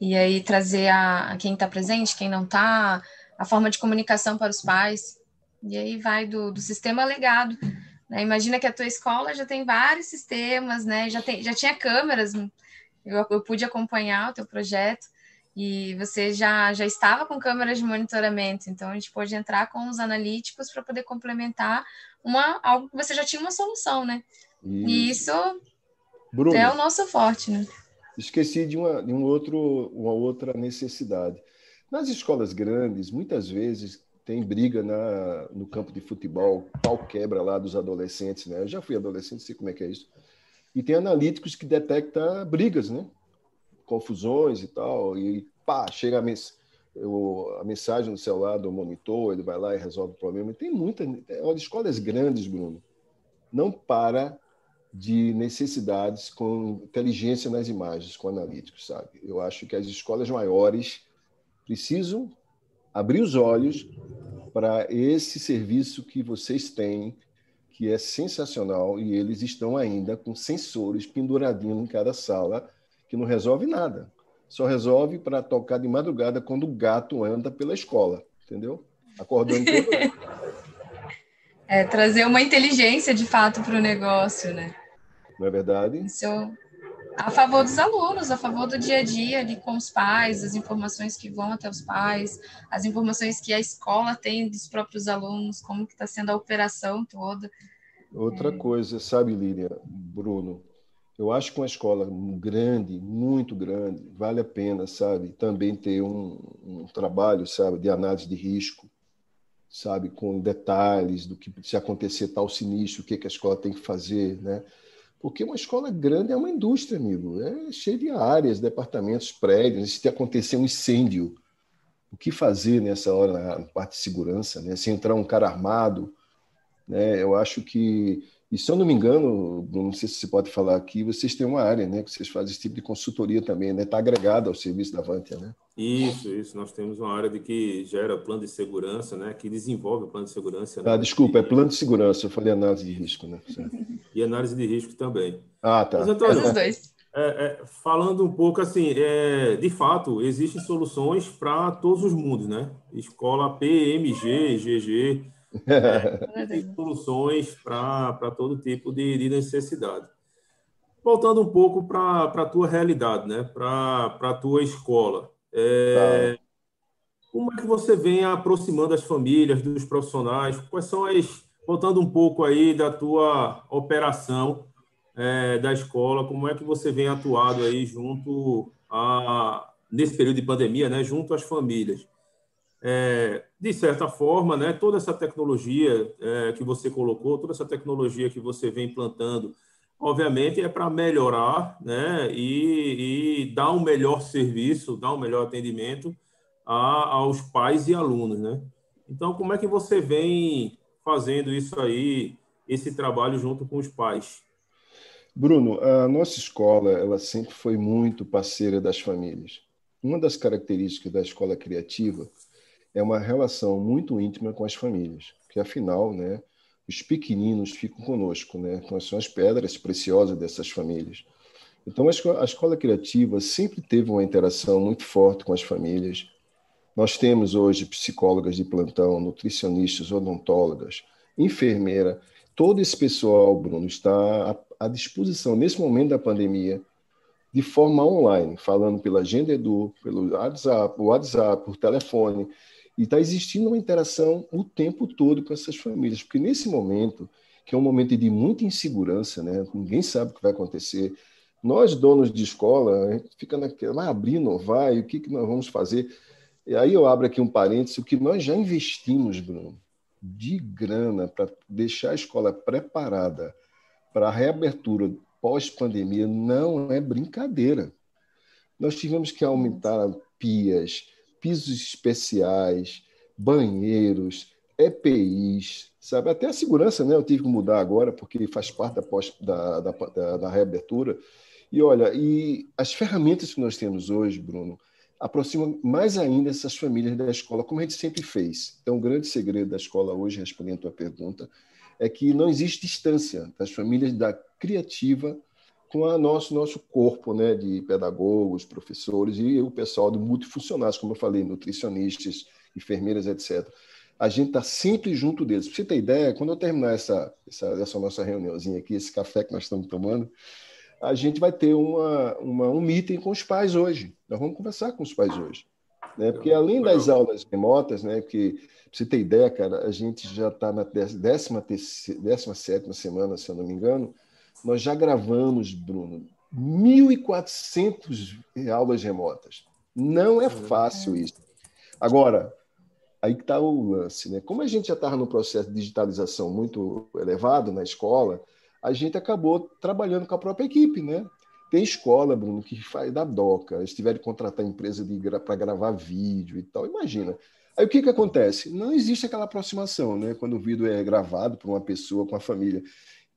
e aí trazer a, a quem está presente, quem não está, a forma de comunicação para os pais. E aí vai do, do sistema legado. Né? Imagina que a tua escola já tem vários sistemas, né? Já, tem, já tinha câmeras, eu, eu pude acompanhar o teu projeto e você já, já estava com câmeras de monitoramento, então a gente pôde entrar com os analíticos para poder complementar uma, algo que você já tinha uma solução, né? Isso. E isso Bruno, é o nosso forte, né? Esqueci de, uma, de um outro, uma outra necessidade. Nas escolas grandes, muitas vezes tem briga na, no campo de futebol, pau quebra lá dos adolescentes, né? Eu já fui adolescente, sei como é que é isso. E tem analíticos que detectam brigas, né? Confusões e tal, e pá, chega a, mens a mensagem no celular do monitor, ele vai lá e resolve o problema. tem muita. Olha, escolas grandes, Bruno, não para de necessidades com inteligência nas imagens, com analíticos, sabe? Eu acho que as escolas maiores precisam abrir os olhos para esse serviço que vocês têm, que é sensacional, e eles estão ainda com sensores penduradinhos em cada sala, que não resolve nada. Só resolve para tocar de madrugada quando o gato anda pela escola, entendeu? Acordando todo É, trazer uma inteligência de fato para o negócio, né? Não é verdade? Isso a favor dos alunos, a favor do dia a dia ali com os pais, as informações que vão até os pais, as informações que a escola tem dos próprios alunos, como que está sendo a operação toda. Outra é... coisa, sabe, Lília, Bruno, eu acho que uma escola grande, muito grande, vale a pena, sabe, também ter um, um trabalho, sabe, de análise de risco, sabe, com detalhes do que se acontecer tal sinistro, o que, que a escola tem que fazer, né? Porque uma escola grande é uma indústria, amigo. É cheio de áreas, departamentos, prédios. Se acontecer um incêndio, o que fazer nessa hora na parte de segurança? Né? Se entrar um cara armado, né? eu acho que e se eu não me engano, não sei se você pode falar aqui, vocês têm uma área, né? Que vocês fazem esse tipo de consultoria também, né? Está agregado ao serviço da Vantia, né? Isso, isso. Nós temos uma área de que gera plano de segurança, né? Que desenvolve o plano de segurança. Né? Ah, desculpa, é plano de segurança. Eu falei análise de risco, né? E análise de risco também. Ah, tá. Mas, Antônio, Os dois. É, é, falando um pouco assim, é, de fato, existem soluções para todos os mundos, né? Escola PMG, GG tem soluções para todo tipo de, de, necessidade. Voltando um pouco para a tua realidade, né? para a tua escola. É, tá. Como é que você vem aproximando as famílias, dos profissionais? Quais são as. Voltando um pouco aí da tua operação é, da escola, como é que você vem atuado aí junto a. nesse período de pandemia, né? Junto às famílias? É, de certa forma, né, toda essa tecnologia é, que você colocou, toda essa tecnologia que você vem implantando, obviamente é para melhorar né, e, e, dar um melhor serviço, dar um melhor atendimento a, aos pais e alunos. Né? Então, como é que você vem fazendo isso aí, esse trabalho junto com os pais? Bruno, a nossa escola ela sempre foi muito parceira das famílias. Uma das características da escola criativa é uma relação muito íntima com as famílias, porque afinal, né, os pequeninos ficam conosco, né? Nós somos as pedras preciosas dessas famílias. Então, a escola, a escola criativa sempre teve uma interação muito forte com as famílias. Nós temos hoje psicólogas de plantão, nutricionistas, odontólogas, enfermeira. Todo esse pessoal, Bruno, está à, à disposição nesse momento da pandemia de forma online, falando pela Agenda Edu, pelo WhatsApp, WhatsApp, por telefone. E está existindo uma interação o tempo todo com essas famílias, porque nesse momento, que é um momento de muita insegurança, né? ninguém sabe o que vai acontecer. Nós, donos de escola, a gente fica naquela, vai abrir, não vai, o que, que nós vamos fazer? E aí eu abro aqui um parênteses, o que nós já investimos, Bruno, de grana para deixar a escola preparada para a reabertura pós-pandemia não é brincadeira. Nós tivemos que aumentar pias, pisos especiais, banheiros, EPIs, sabe? Até a segurança, né? Eu tive que mudar agora, porque faz parte da, pós, da, da, da, da reabertura. E olha, e as ferramentas que nós temos hoje, Bruno, aproximam mais ainda essas famílias da escola, como a gente sempre fez. Então, o grande segredo da escola hoje, respondendo a tua pergunta, é que não existe distância das famílias da criativa com a nosso nosso corpo, né, de pedagogos, professores e o pessoal de multifuncionais, como eu falei, nutricionistas, enfermeiras, etc. A gente está sempre junto deles. Para você ter ideia, quando eu terminar essa, essa, essa nossa reuniãozinha aqui, esse café que nós estamos tomando, a gente vai ter uma, uma, um meeting com os pais hoje. Nós vamos conversar com os pais hoje. Né? Porque além das aulas remotas, né? Porque, para você ter ideia, cara, a gente já está na 17 semana, se eu não me engano, nós já gravamos, Bruno, 1.400 aulas remotas. Não é fácil isso. Agora, aí que está o lance, né? Como a gente já estava no processo de digitalização muito elevado na escola, a gente acabou trabalhando com a própria equipe, né? Tem escola, Bruno, que faz da doca, eles tiveram que contratar empresa para gravar vídeo e tal. Imagina. Aí o que, que acontece? Não existe aquela aproximação, né? Quando o vídeo é gravado por uma pessoa com a família.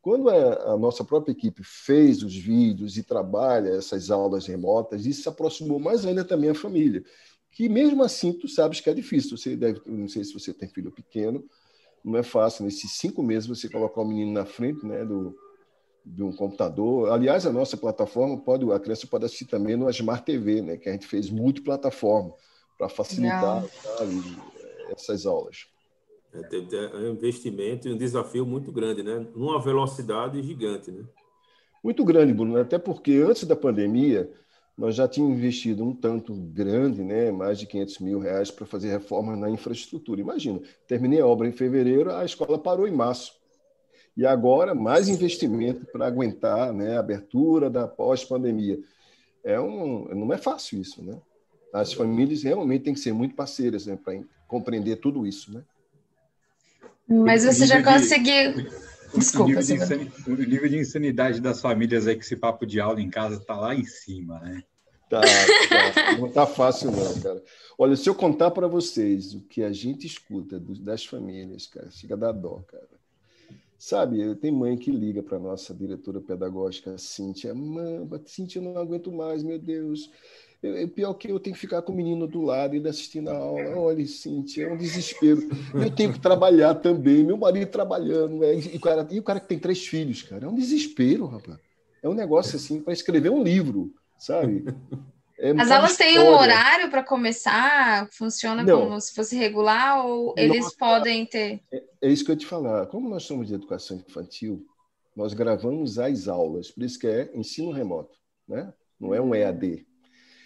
Quando a, a nossa própria equipe fez os vídeos e trabalha essas aulas remotas, isso se aproximou mais ainda também a família. Que mesmo assim, tu sabes que é difícil. Você deve, não sei se você tem filho pequeno, não é fácil nesses cinco meses você colocar o menino na frente, né, do, de um computador. Aliás, a nossa plataforma pode, a criança pode assistir também no Smart TV, né, que a gente fez multiplataforma para facilitar sabe, essas aulas. É, um investimento e um desafio muito grande, né? Numa velocidade gigante, né? Muito grande, Bruno. Até porque antes da pandemia nós já tínhamos investido um tanto grande, né? Mais de 500 mil reais para fazer reformas na infraestrutura. Imagina, terminei a obra em fevereiro, a escola parou em março. E agora mais investimento para aguentar, né? A abertura da pós-pandemia. É um, não é fácil isso, né? As famílias realmente têm que ser muito parceiras né, para compreender tudo isso, né? Mas você já conseguiu. Desculpa, o nível, de o nível de insanidade das famílias aí que esse papo de aula em casa está lá em cima, né? Tá, tá, não tá fácil não, cara. Olha, se eu contar para vocês o que a gente escuta das famílias, cara, chega a dar dó, cara. Sabe, tem mãe que liga para nossa diretora pedagógica, Cíntia, mãe, Cíntia, eu não aguento mais, meu Deus. É pior que eu tenho que ficar com o menino do lado e assistindo a aula. Olha, Cintia, é um desespero. Eu tenho que trabalhar também, meu marido trabalhando. É, e, o cara, e o cara que tem três filhos, cara, é um desespero, rapaz. É um negócio assim para escrever um livro, sabe? É As aulas têm um horário para começar? Funciona Não. como se fosse regular ou eles Nossa, podem ter? É, é, isso que eu ia te falar. Como nós somos de educação infantil, nós gravamos as aulas, por isso que é ensino remoto, né? Não é um EAD.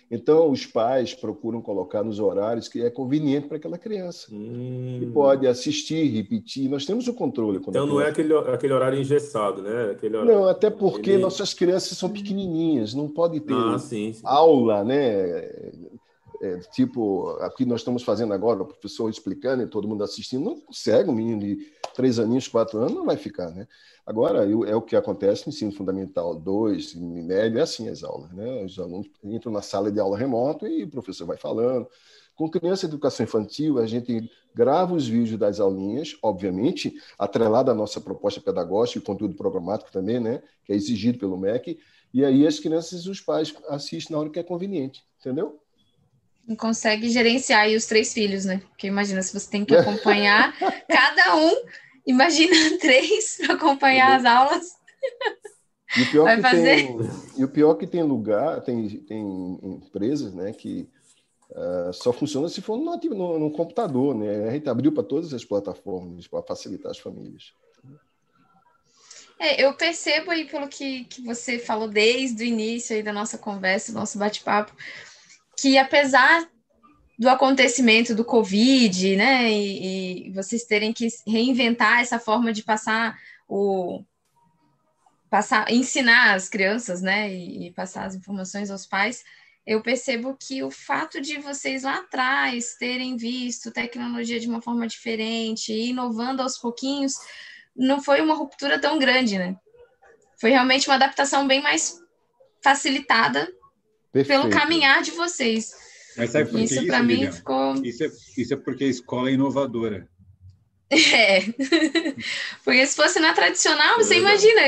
Então, os pais procuram colocar nos horários que é conveniente para aquela criança. Hum. E pode assistir, repetir. Nós temos o controle. então, não é aquele, aquele horário engessado, né? Aquele horário... Não, até porque Ele... nossas crianças são pequenininhas, não pode ter ah, sim, sim. aula, né? É, tipo, aqui nós estamos fazendo agora, o professor explicando e todo mundo assistindo, não consegue, um menino de três aninhos, quatro anos, não vai ficar, né? Agora, é o que acontece no ensino fundamental 2, em médio, é assim as aulas, né? Os alunos entram na sala de aula remoto e o professor vai falando. Com criança de educação infantil, a gente grava os vídeos das aulinhas, obviamente, atrelado à nossa proposta pedagógica e conteúdo programático também, né? Que é exigido pelo MEC. E aí as crianças e os pais assistem na hora que é conveniente, entendeu? Não consegue gerenciar aí os três filhos, né? Porque imagina se você tem que acompanhar cada um, imagina três para acompanhar as aulas. E o pior Vai que fazer? tem, e o pior que tem lugar, tem, tem empresas, né, que uh, só funciona se for no, no, no computador, né? A gente abriu para todas as plataformas para facilitar as famílias. É, eu percebo aí pelo que, que você falou desde o início aí da nossa conversa, do nosso bate-papo, que apesar do acontecimento do Covid, né, e, e, vocês terem que reinventar essa forma de passar o passar, ensinar as crianças, né, e, e passar as informações aos pais, eu percebo que o fato de vocês lá atrás terem visto tecnologia de uma forma diferente, inovando aos pouquinhos, não foi uma ruptura tão grande, né? Foi realmente uma adaptação bem mais facilitada Perfeito. pelo caminhar de vocês. Mas sabe por isso, isso para mim ficou. Isso é, isso é porque a escola é inovadora. É. Porque se fosse na tradicional, você imagina.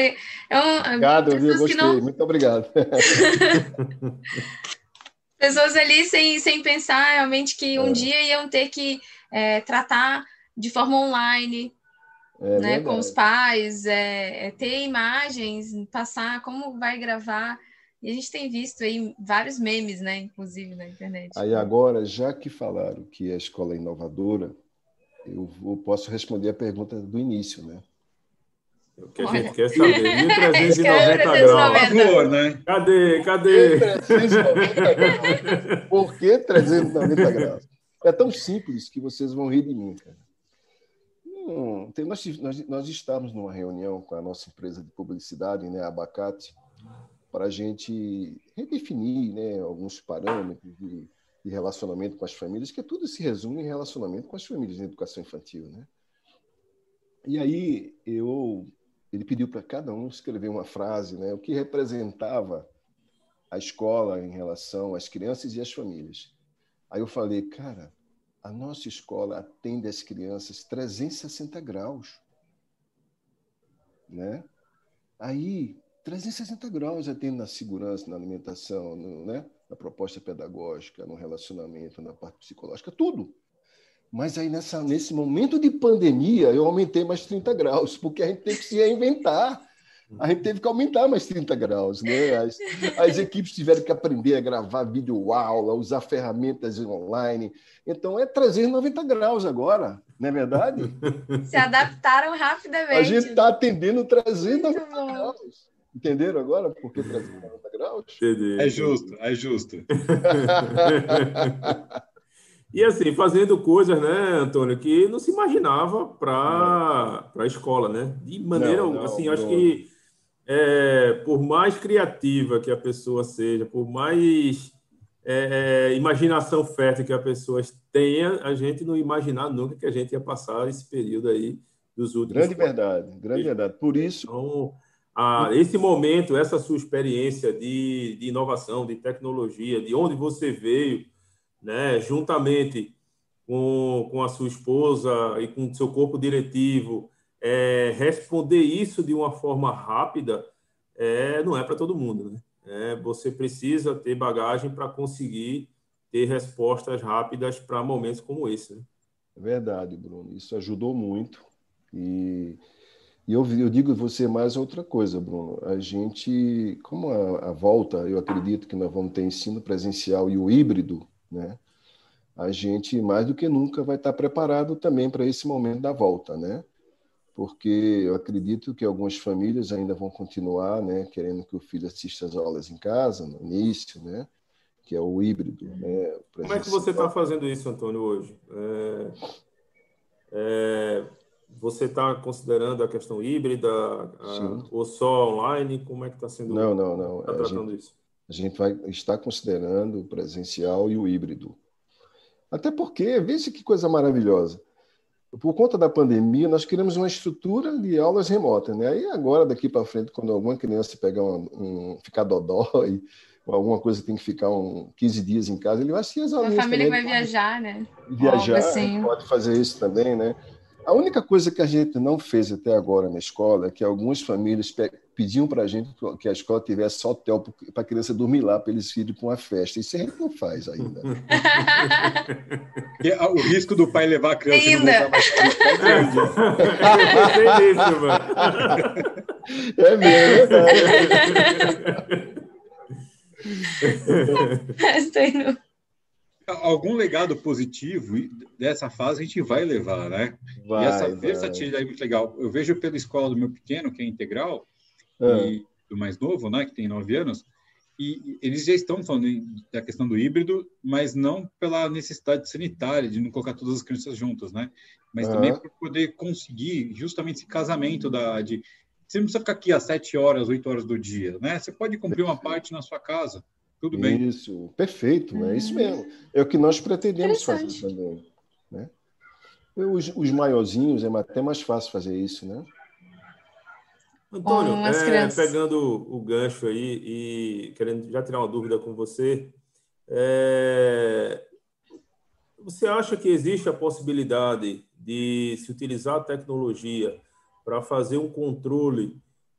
É um, obrigado, eu gostei. Não... Muito obrigado. pessoas ali sem, sem pensar realmente que um é. dia iam ter que é, tratar de forma online, é né, com os pais, é, é, ter imagens, passar como vai gravar. E a gente tem visto aí vários memes, né, inclusive na internet. Aí agora, já que falaram que a escola é inovadora, eu vou, posso responder a pergunta do início, né? O que a gente quer saber, 1.390 graus. Por favor, né? Cadê? Cadê? 390 graus. Por que 390 graus? É tão simples que vocês vão rir de mim, cara. Hum, tem, nós, nós, nós estávamos numa reunião com a nossa empresa de publicidade, né, Abacate, para a gente redefinir né, alguns parâmetros de, de, relacionamento com as famílias, que tudo se resume em relacionamento com as famílias na educação infantil. Né? E aí eu, ele pediu para cada um escrever uma frase, né, o que representava a escola em relação às crianças e às famílias. Aí eu falei, cara, a nossa escola atende as crianças 360 graus. Né? Aí, 360 graus atende na segurança, na alimentação, no, né? na proposta pedagógica, no relacionamento, na parte psicológica, tudo. Mas aí, nessa, nesse momento de pandemia, eu aumentei mais 30 graus, porque a gente tem que se reinventar a gente teve que aumentar mais 30 graus. Né? As, as equipes tiveram que aprender a gravar vídeo aula, usar ferramentas online. Então é 390 graus agora, não é verdade? Se adaptaram rapidamente. A gente está atendendo 390 graus. Entenderam agora por que 390 graus? Entendi. É justo, é justo. E assim, fazendo coisas, né, Antônio, que não se imaginava para a escola, né? De maneira, não, não, assim, não. acho que é, por mais criativa que a pessoa seja, por mais é, é, imaginação fértil que a pessoa tenha, a gente não imaginar nunca que a gente ia passar esse período aí dos últimos. Grande verdade, grande verdade. Por isso. Então, a, esse momento, essa sua experiência de, de inovação, de tecnologia, de onde você veio, né, juntamente com, com a sua esposa e com o seu corpo diretivo, é, responder isso de uma forma rápida é, não é para todo mundo. Né? É, você precisa ter bagagem para conseguir ter respostas rápidas para momentos como esse. Né? É verdade, Bruno. Isso ajudou muito. E, e eu, eu digo você mais outra coisa, Bruno. A gente, como a, a volta, eu acredito que nós vamos ter ensino presencial e o híbrido, né? a gente mais do que nunca vai estar preparado também para esse momento da volta, né? porque eu acredito que algumas famílias ainda vão continuar, né, querendo que o filho assista às aulas em casa, no início, né, que é o híbrido. Né, Como é que você está fazendo isso, Antônio, hoje? É, é, você está considerando a questão híbrida a, ou só online? Como é que está sendo? Não, não, não. Tá tratando gente, isso? A gente vai estar considerando o presencial e o híbrido. Até porque, veja que coisa maravilhosa por conta da pandemia, nós queremos uma estrutura de aulas remotas. Né? Aí agora, daqui para frente, quando alguma criança pegar um, um, ficar dodó e alguma coisa tem que ficar um 15 dias em casa, ele vai assistir as aulas. A família vai viajar, né? Viajar, assim. pode fazer isso também, né? A única coisa que a gente não fez até agora na escola é que algumas famílias pediam para a gente que a escola tivesse só hotel para a criança dormir lá, para eles irem para uma festa. Isso a gente não faz ainda. o risco do pai levar a criança ainda. e não mais é grande. é mesmo, é verdade. algum legado positivo dessa fase a gente vai levar, né? Vai, e essa versatilidade é muito legal. Eu vejo pela escola do meu pequeno, que é integral, é. e do mais novo, né, que tem nove anos, e eles já estão falando da questão do híbrido, mas não pela necessidade sanitária de não colocar todas as crianças juntas, né? Mas uhum. também por poder conseguir justamente esse casamento da de você não precisa ficar aqui às sete horas, oito horas do dia, né? Você pode cumprir uma parte na sua casa. Tudo bem. Isso, perfeito, é isso mesmo. É o que nós pretendemos fazer também. Né? Os, os maiorzinhos é até mais fácil fazer isso, né? Antônio, é, pegando o gancho aí e querendo já tirar uma dúvida com você, é, você acha que existe a possibilidade de se utilizar a tecnologia para fazer um controle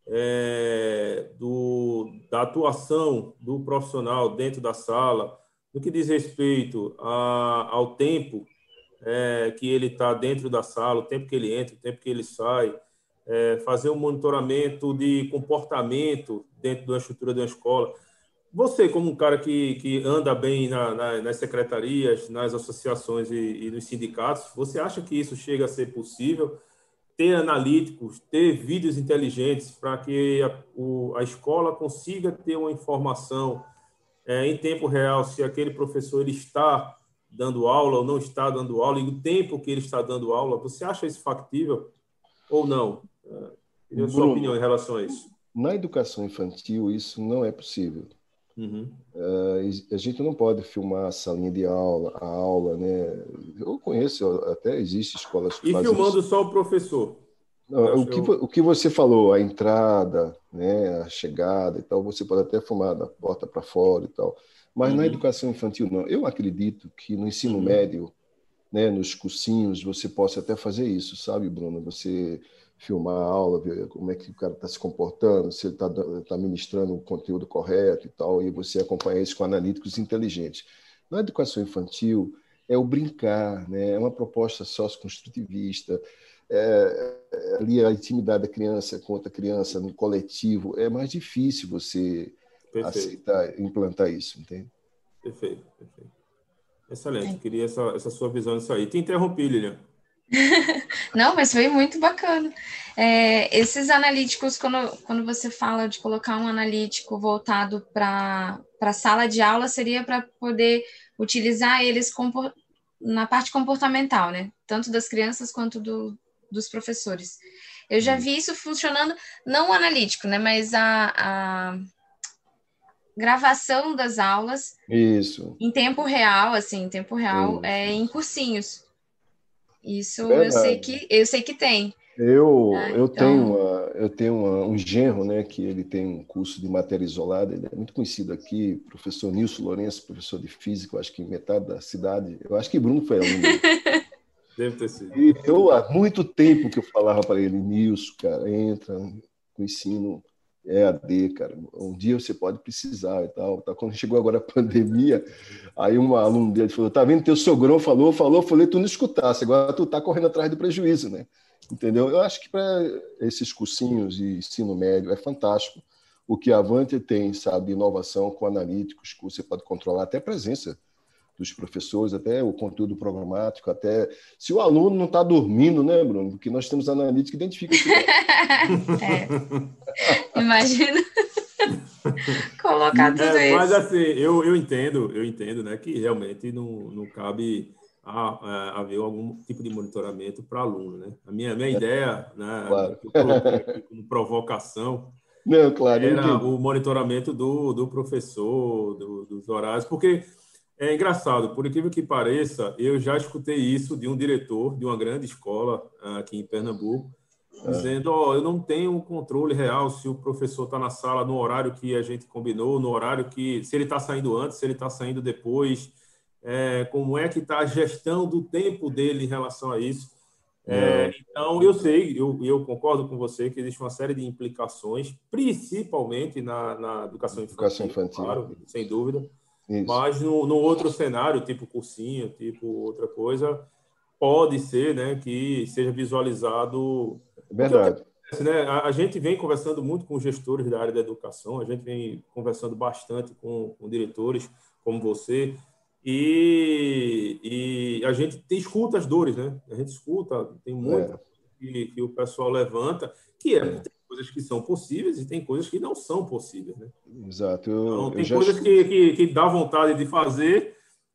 é, do, da atuação do profissional dentro da sala, no que diz respeito a, ao tempo é, que ele está dentro da sala, o tempo que ele entra, o tempo que ele sai, é, fazer um monitoramento de comportamento dentro da estrutura de uma escola. Você, como um cara que, que anda bem na, na, nas secretarias, nas associações e, e, nos sindicatos, você acha que isso chega a ser possível? Ter analíticos, ter vídeos inteligentes para que a, o, a escola consiga ter uma informação é, em tempo real se aquele professor ele está dando aula ou não está dando aula e o tempo que ele está dando aula. Você acha isso factível ou não? É, queria a sua opinião em relação a isso. Na educação infantil, isso não é possível. Uhum. Uh, a gente não pode filmar a salinha de aula, a aula, né? Eu conheço, até existe escolas que E filmando isso. só o professor. Não, o, que, eu... o que você falou, a entrada, né, a chegada e tal, você pode até filmar da porta para fora e tal. Mas uhum. na educação infantil, não. Eu acredito que no ensino uhum. médio, né, nos cursinhos, você possa até fazer isso, sabe, Bruno? Você filmar a aula, ver como é que o cara está se comportando, se ele está tá ministrando o conteúdo correto e tal, e você acompanhar isso com analíticos inteligentes. Na educação infantil, é o brincar, né? é uma proposta socioconstrutivista, é, é, ali a intimidade da criança com outra criança no coletivo, é mais difícil você perfeito. aceitar, implantar isso, entende? Perfeito, perfeito. Excelente, queria essa, essa sua visão nisso aí. Te interrompi, Lilian. Não, mas foi muito bacana. É, esses analíticos, quando, quando você fala de colocar um analítico voltado para a sala de aula, seria para poder utilizar eles na parte comportamental, né? Tanto das crianças quanto do, dos professores. Eu já vi isso funcionando, não o analítico, né? Mas a, a gravação das aulas. Isso. Em tempo real, assim, em tempo real, é, em cursinhos. Isso eu sei que eu sei que tem. Eu, ah, eu então... tenho, uma, eu tenho uma, um genro, né, que ele tem um curso de matéria isolada, ele é muito conhecido aqui, professor Nilson Lourenço, professor de física, acho que em metade da cidade. Eu acho que Bruno foi aluno. Deve ter sido. E eu, há muito tempo que eu falava para ele, Nilson, cara, entra com ensino é AD, cara. Um dia você pode precisar e tal. Tá? Quando chegou agora a pandemia, aí um aluno dele falou: tá vendo? Teu sogrão falou, falou, falei, tu não escutasse, agora tu tá correndo atrás do prejuízo, né? Entendeu? Eu acho que para esses cursinhos de ensino médio é fantástico. O que a Avante tem, sabe, inovação com analíticos, que você pode controlar até a presença dos professores, até o conteúdo programático, até se o aluno não está dormindo, né, Bruno? Porque nós temos analítica que identifica isso. é. Imagina colocar tudo é, isso. Mas assim, eu, eu entendo, eu entendo, né, que realmente não, não cabe haver algum tipo de monitoramento para aluno, né? A minha, minha ideia, né, claro. que eu coloquei aqui como provocação, não, claro, era o monitoramento do, do professor, do, dos horários, porque é engraçado, por incrível que pareça, eu já escutei isso de um diretor de uma grande escola ah, aqui em Pernambuco, é. dizendo: Ó, oh, eu não tenho controle real se o professor está na sala no horário que a gente combinou, no horário que. se ele está saindo antes, se ele está saindo depois, é, como é que está a gestão do tempo dele em relação a isso. É, então, eu sei, eu, eu concordo com você que existe uma série de implicações, principalmente na, na educação infantil, educação infantil. claro, sem dúvida. Isso. Mas no, no, outro cenário, tipo cursinho, tipo outra coisa, pode ser né, que seja visualizado. Verdade. né, a, a, gente vem conversando muito com gestores da área da educação, a gente vem conversando bastante com, com diretores como você, e, e, a gente tem, escuta as dores, né? A gente escuta, tem muito é. que, que, o pessoal levanta, que é, é coisas que são possíveis e tem coisas que não são possíveis, né? Exato. Eu, então, tem coisas que, que, que, dá vontade de fazer,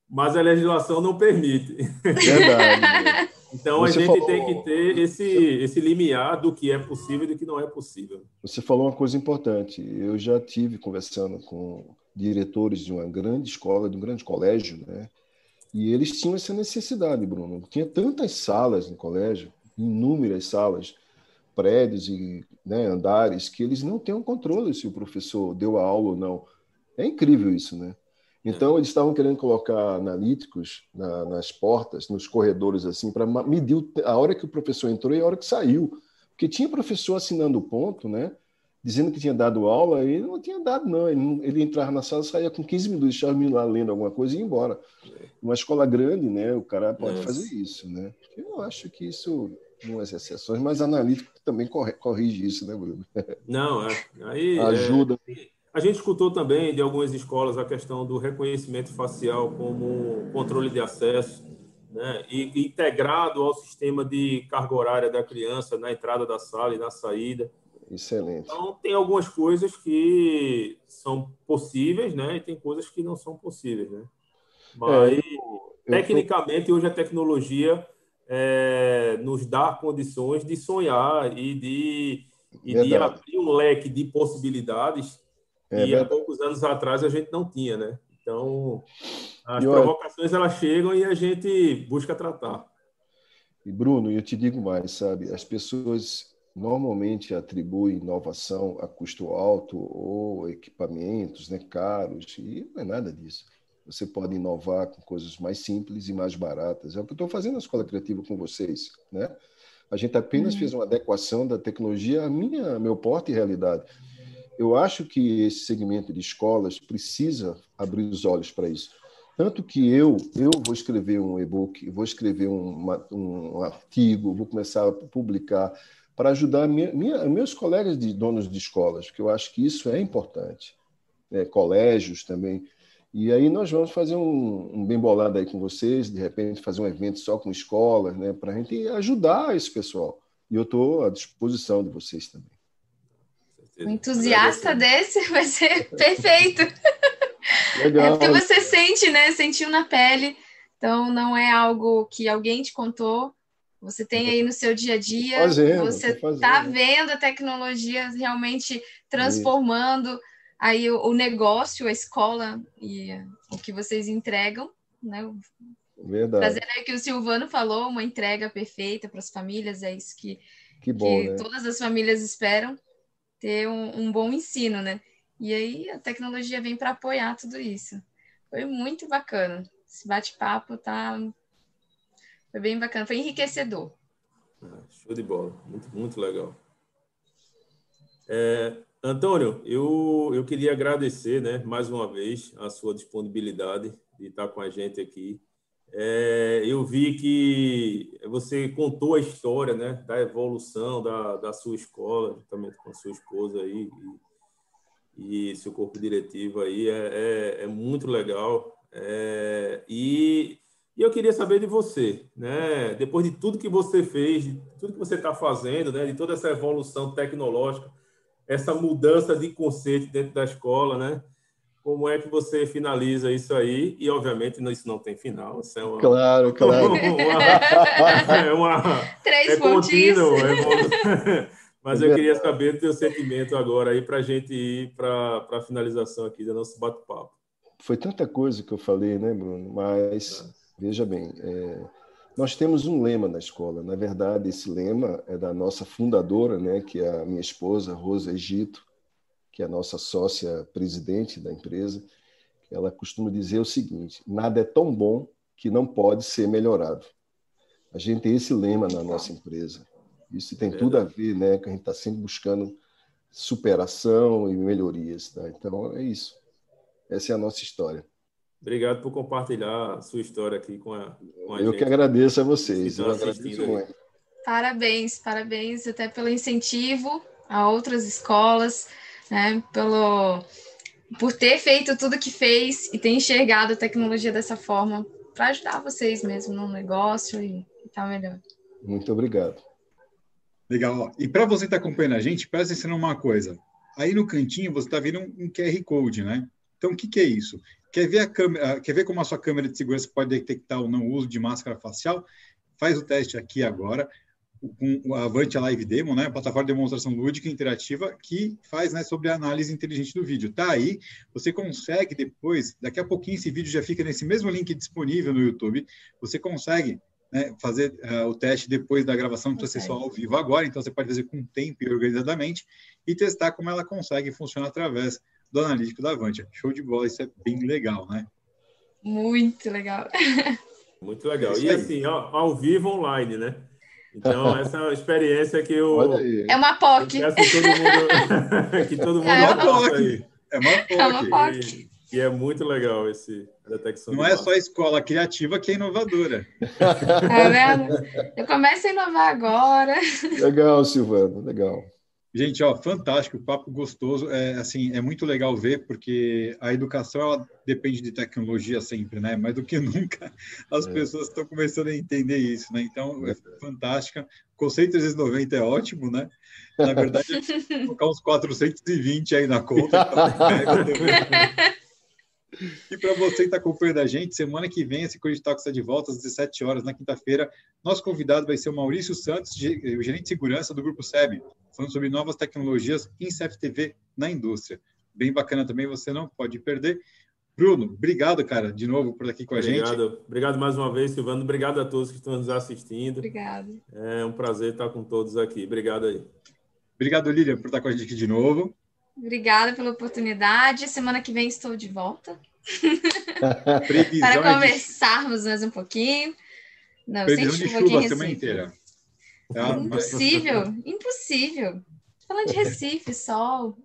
mas a legislação não permite. Verdade. então, Você a gente falou... tem que ter esse, esse limiar do que é possível e do que não é possível. Você falou uma coisa importante. Eu já tive conversando com diretores de uma grande escola, de um grande colégio, né? E eles tinham essa necessidade, Bruno. Tinha tantas salas no colégio, inúmeras salas, prédios e né, andares que eles não têm um controle se o professor deu a aula ou não. É incrível isso, né? Então, eles estavam querendo colocar analíticos na, nas portas, nos corredores, assim, para medir a hora que o professor entrou e a hora que saiu. Porque tinha professor assinando o ponto, né? Dizendo que tinha dado aula e não tinha dado, não. Ele, ele entrava na sala, saía com 15 minutos, deixava o menino lá lendo alguma coisa e ia embora. Uma escola grande, né? O cara pode Nossa. fazer isso, né? Eu acho que isso é exceções, mas analítico também corrige isso, né, Bruno? Não, é. Aí, Ajuda. É a gente escutou também de algumas escolas a questão do reconhecimento facial como controle de acesso, né? e integrado ao sistema de carga horária da criança na entrada da sala e na saída. Excelente. Então, tem algumas coisas que são possíveis, né? E tem coisas que não são possíveis, né? Mas, é, eu, tecnicamente, tô... hoje a tecnologia é, nos dá condições de sonhar e de, e de abrir um leque de possibilidades é, e há poucos anos atrás a gente não tinha, né? Então, as provocações elas chegam e a gente busca tratar. E Bruno, eu te digo mais, sabe? As pessoas normalmente atribuem inovação a custo alto ou equipamentos, né, caros, e não é nada disso. Você pode inovar com coisas mais simples e mais baratas. É o que eu estou fazendo na Escola Criativa com vocês, né? A gente apenas uhum. fez uma adequação da tecnologia à minha, meu porte e realidade eu acho que esse segmento de escolas precisa abrir os olhos para isso. Tanto que eu, eu vou escrever um e-book, vou escrever um, um artigo, vou começar a publicar para ajudar minha, minha, meus colegas de donos de escolas, porque eu acho que isso é importante. É, colégios também. E aí nós vamos fazer um, um, bem bolado aí com vocês, de repente fazer um evento só com escolas, né, para a gente ajudar esse pessoal. E eu estou à disposição de vocês também. Um entusiasta desse vai ser perfeito. Legal. É porque você sente, né? Sentiu na pele. Então, não é algo que alguém te contou. Você tem aí no seu dia a dia. Fazendo, você está vendo a tecnologia realmente transformando Isso. Aí o, o, negócio, a escola e o que vocês entregam, né? Verdade. Trazendo aí que o Silvano falou, uma entrega perfeita para as famílias, é isso que, que, bom, que né? todas as famílias esperam ter um, um bom ensino, né? E aí a tecnologia vem para apoiar tudo isso. Foi muito bacana. Esse bate-papo tá foi bem bacana, foi enriquecedor. Ah, show de bola, muito, muito legal. É, Antônio, eu, eu queria agradecer, né, mais uma vez, a sua disponibilidade de estar com a gente aqui. É, eu vi que você contou a história né, da evolução da, da sua escola, juntamente com a sua esposa aí, e, e seu corpo diretivo aí. É, é, é muito legal. É, e, e, eu queria saber de você, né, depois de tudo que você fez, de tudo que você está fazendo, né, de toda essa evolução tecnológica, essa mudança de conceito dentro da escola, né? como é que você finaliza isso aí? E, obviamente, isso não tem final. Isso é uma, claro, claro. Uma, é uma, Três é contínuo. É, mas eu queria saber do teu sentimento agora aí para a gente ir para a finalização aqui do nosso bate-papo. Foi tanta coisa que eu falei, né, Bruno? Mas, veja bem, é, nós temos um lema na escola. Na verdade, esse lema é da nossa fundadora, né, que é a minha esposa, Rosa Egito que é a nossa sócia presidente da empresa, ela costuma dizer o seguinte: nada é tão bom que não pode ser melhorado. A gente tem esse lema na nossa empresa. Isso tem tudo a ver, né? Que a gente está sempre buscando superação e melhorias. Tá? Então é isso. Essa é a nossa história. Obrigado por compartilhar a sua história aqui com a, com a Eu gente. que agradeço a vocês. Eu agradeço muito. Parabéns, parabéns até pelo incentivo a outras escolas né, pelo por ter feito tudo que fez e ter enxergado a tecnologia dessa forma para ajudar vocês mesmo no negócio e, estar tá melhor. Muito obrigado. Legal. E para você estar tá acompanhando a gente, presta atenção numa coisa. Aí no cantinho você está vendo um, QR Code, né? Então o que, que é isso? Quer ver, a câmera, quer ver como a sua câmera de segurança pode detectar ou não o uso de máscara facial? Faz o teste aqui agora com a Avante Live Demo, né, a plataforma de demonstração lúdica interativa que faz né, sobre a análise inteligente do vídeo. Tá aí, você consegue depois, daqui a pouquinho esse vídeo já fica nesse mesmo link disponível no YouTube, você consegue né, fazer uh, o teste depois da gravação, não precisa ser só ao vivo agora, então você pode fazer com tempo e organizadamente e testar como ela consegue funcionar através do analítico da Avantia. Show de bola, isso é bem legal, né? Muito legal. Muito legal. E assim, ao, ao vivo online, né? Então, essa é uma experiência que eu. É uma POC. Que todo mundo, que todo mundo é uma POC. É uma POC. É uma POC. E, e, é muito legal esse detecção. Não é só a escola criativa que é inovadora. Tá vendo? Eu começo a inovar agora. Legal, Silvano, legal. Gente, ó, fantástico, papo gostoso. É assim, é muito legal ver porque a educação ela depende de tecnologia sempre, né? Mais do que nunca as é. pessoas estão começando a entender isso, né? Então, é fantástica. O conceito 390 é ótimo, né? Na verdade, colocar uns 420 aí na conta. Então, E para você que está acompanhando a gente, semana que vem esse Corinthians Talks está de volta às 17 horas, na quinta-feira. Nosso convidado vai ser o Maurício Santos, o gerente de segurança do Grupo SEB, falando sobre novas tecnologias em CFTV na indústria. Bem bacana também, você não pode perder. Bruno, obrigado, cara, de novo por estar aqui com a obrigado. gente. Obrigado. Obrigado mais uma vez, Silvano. Obrigado a todos que estão nos assistindo. Obrigado. É um prazer estar com todos aqui. Obrigado aí. Obrigado, Lilian, por estar com a gente aqui de novo. Obrigada pela oportunidade. Semana que vem estou de volta. Para conversarmos mais um pouquinho. Não, Previsão sem chuva, de chuva a semana inteira. Tá? Impossível, mas... impossível. Falando de Recife, sol.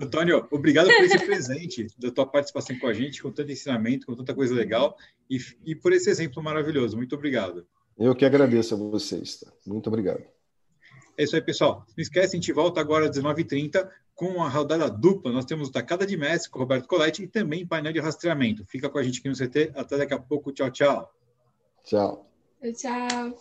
Antônio, obrigado por esse presente, da tua participação com a gente, com tanto ensinamento, com tanta coisa legal e, e por esse exemplo maravilhoso. Muito obrigado. Eu que agradeço a vocês. Tá? Muito obrigado. É isso aí, pessoal. Não esquece, a gente volta agora às 19h30 com a rodada dupla. Nós temos o Tacada de Mestre com o Roberto Coletti e também painel de rastreamento. Fica com a gente aqui no CT. Até daqui a pouco. Tchau, tchau. Tchau. Tchau.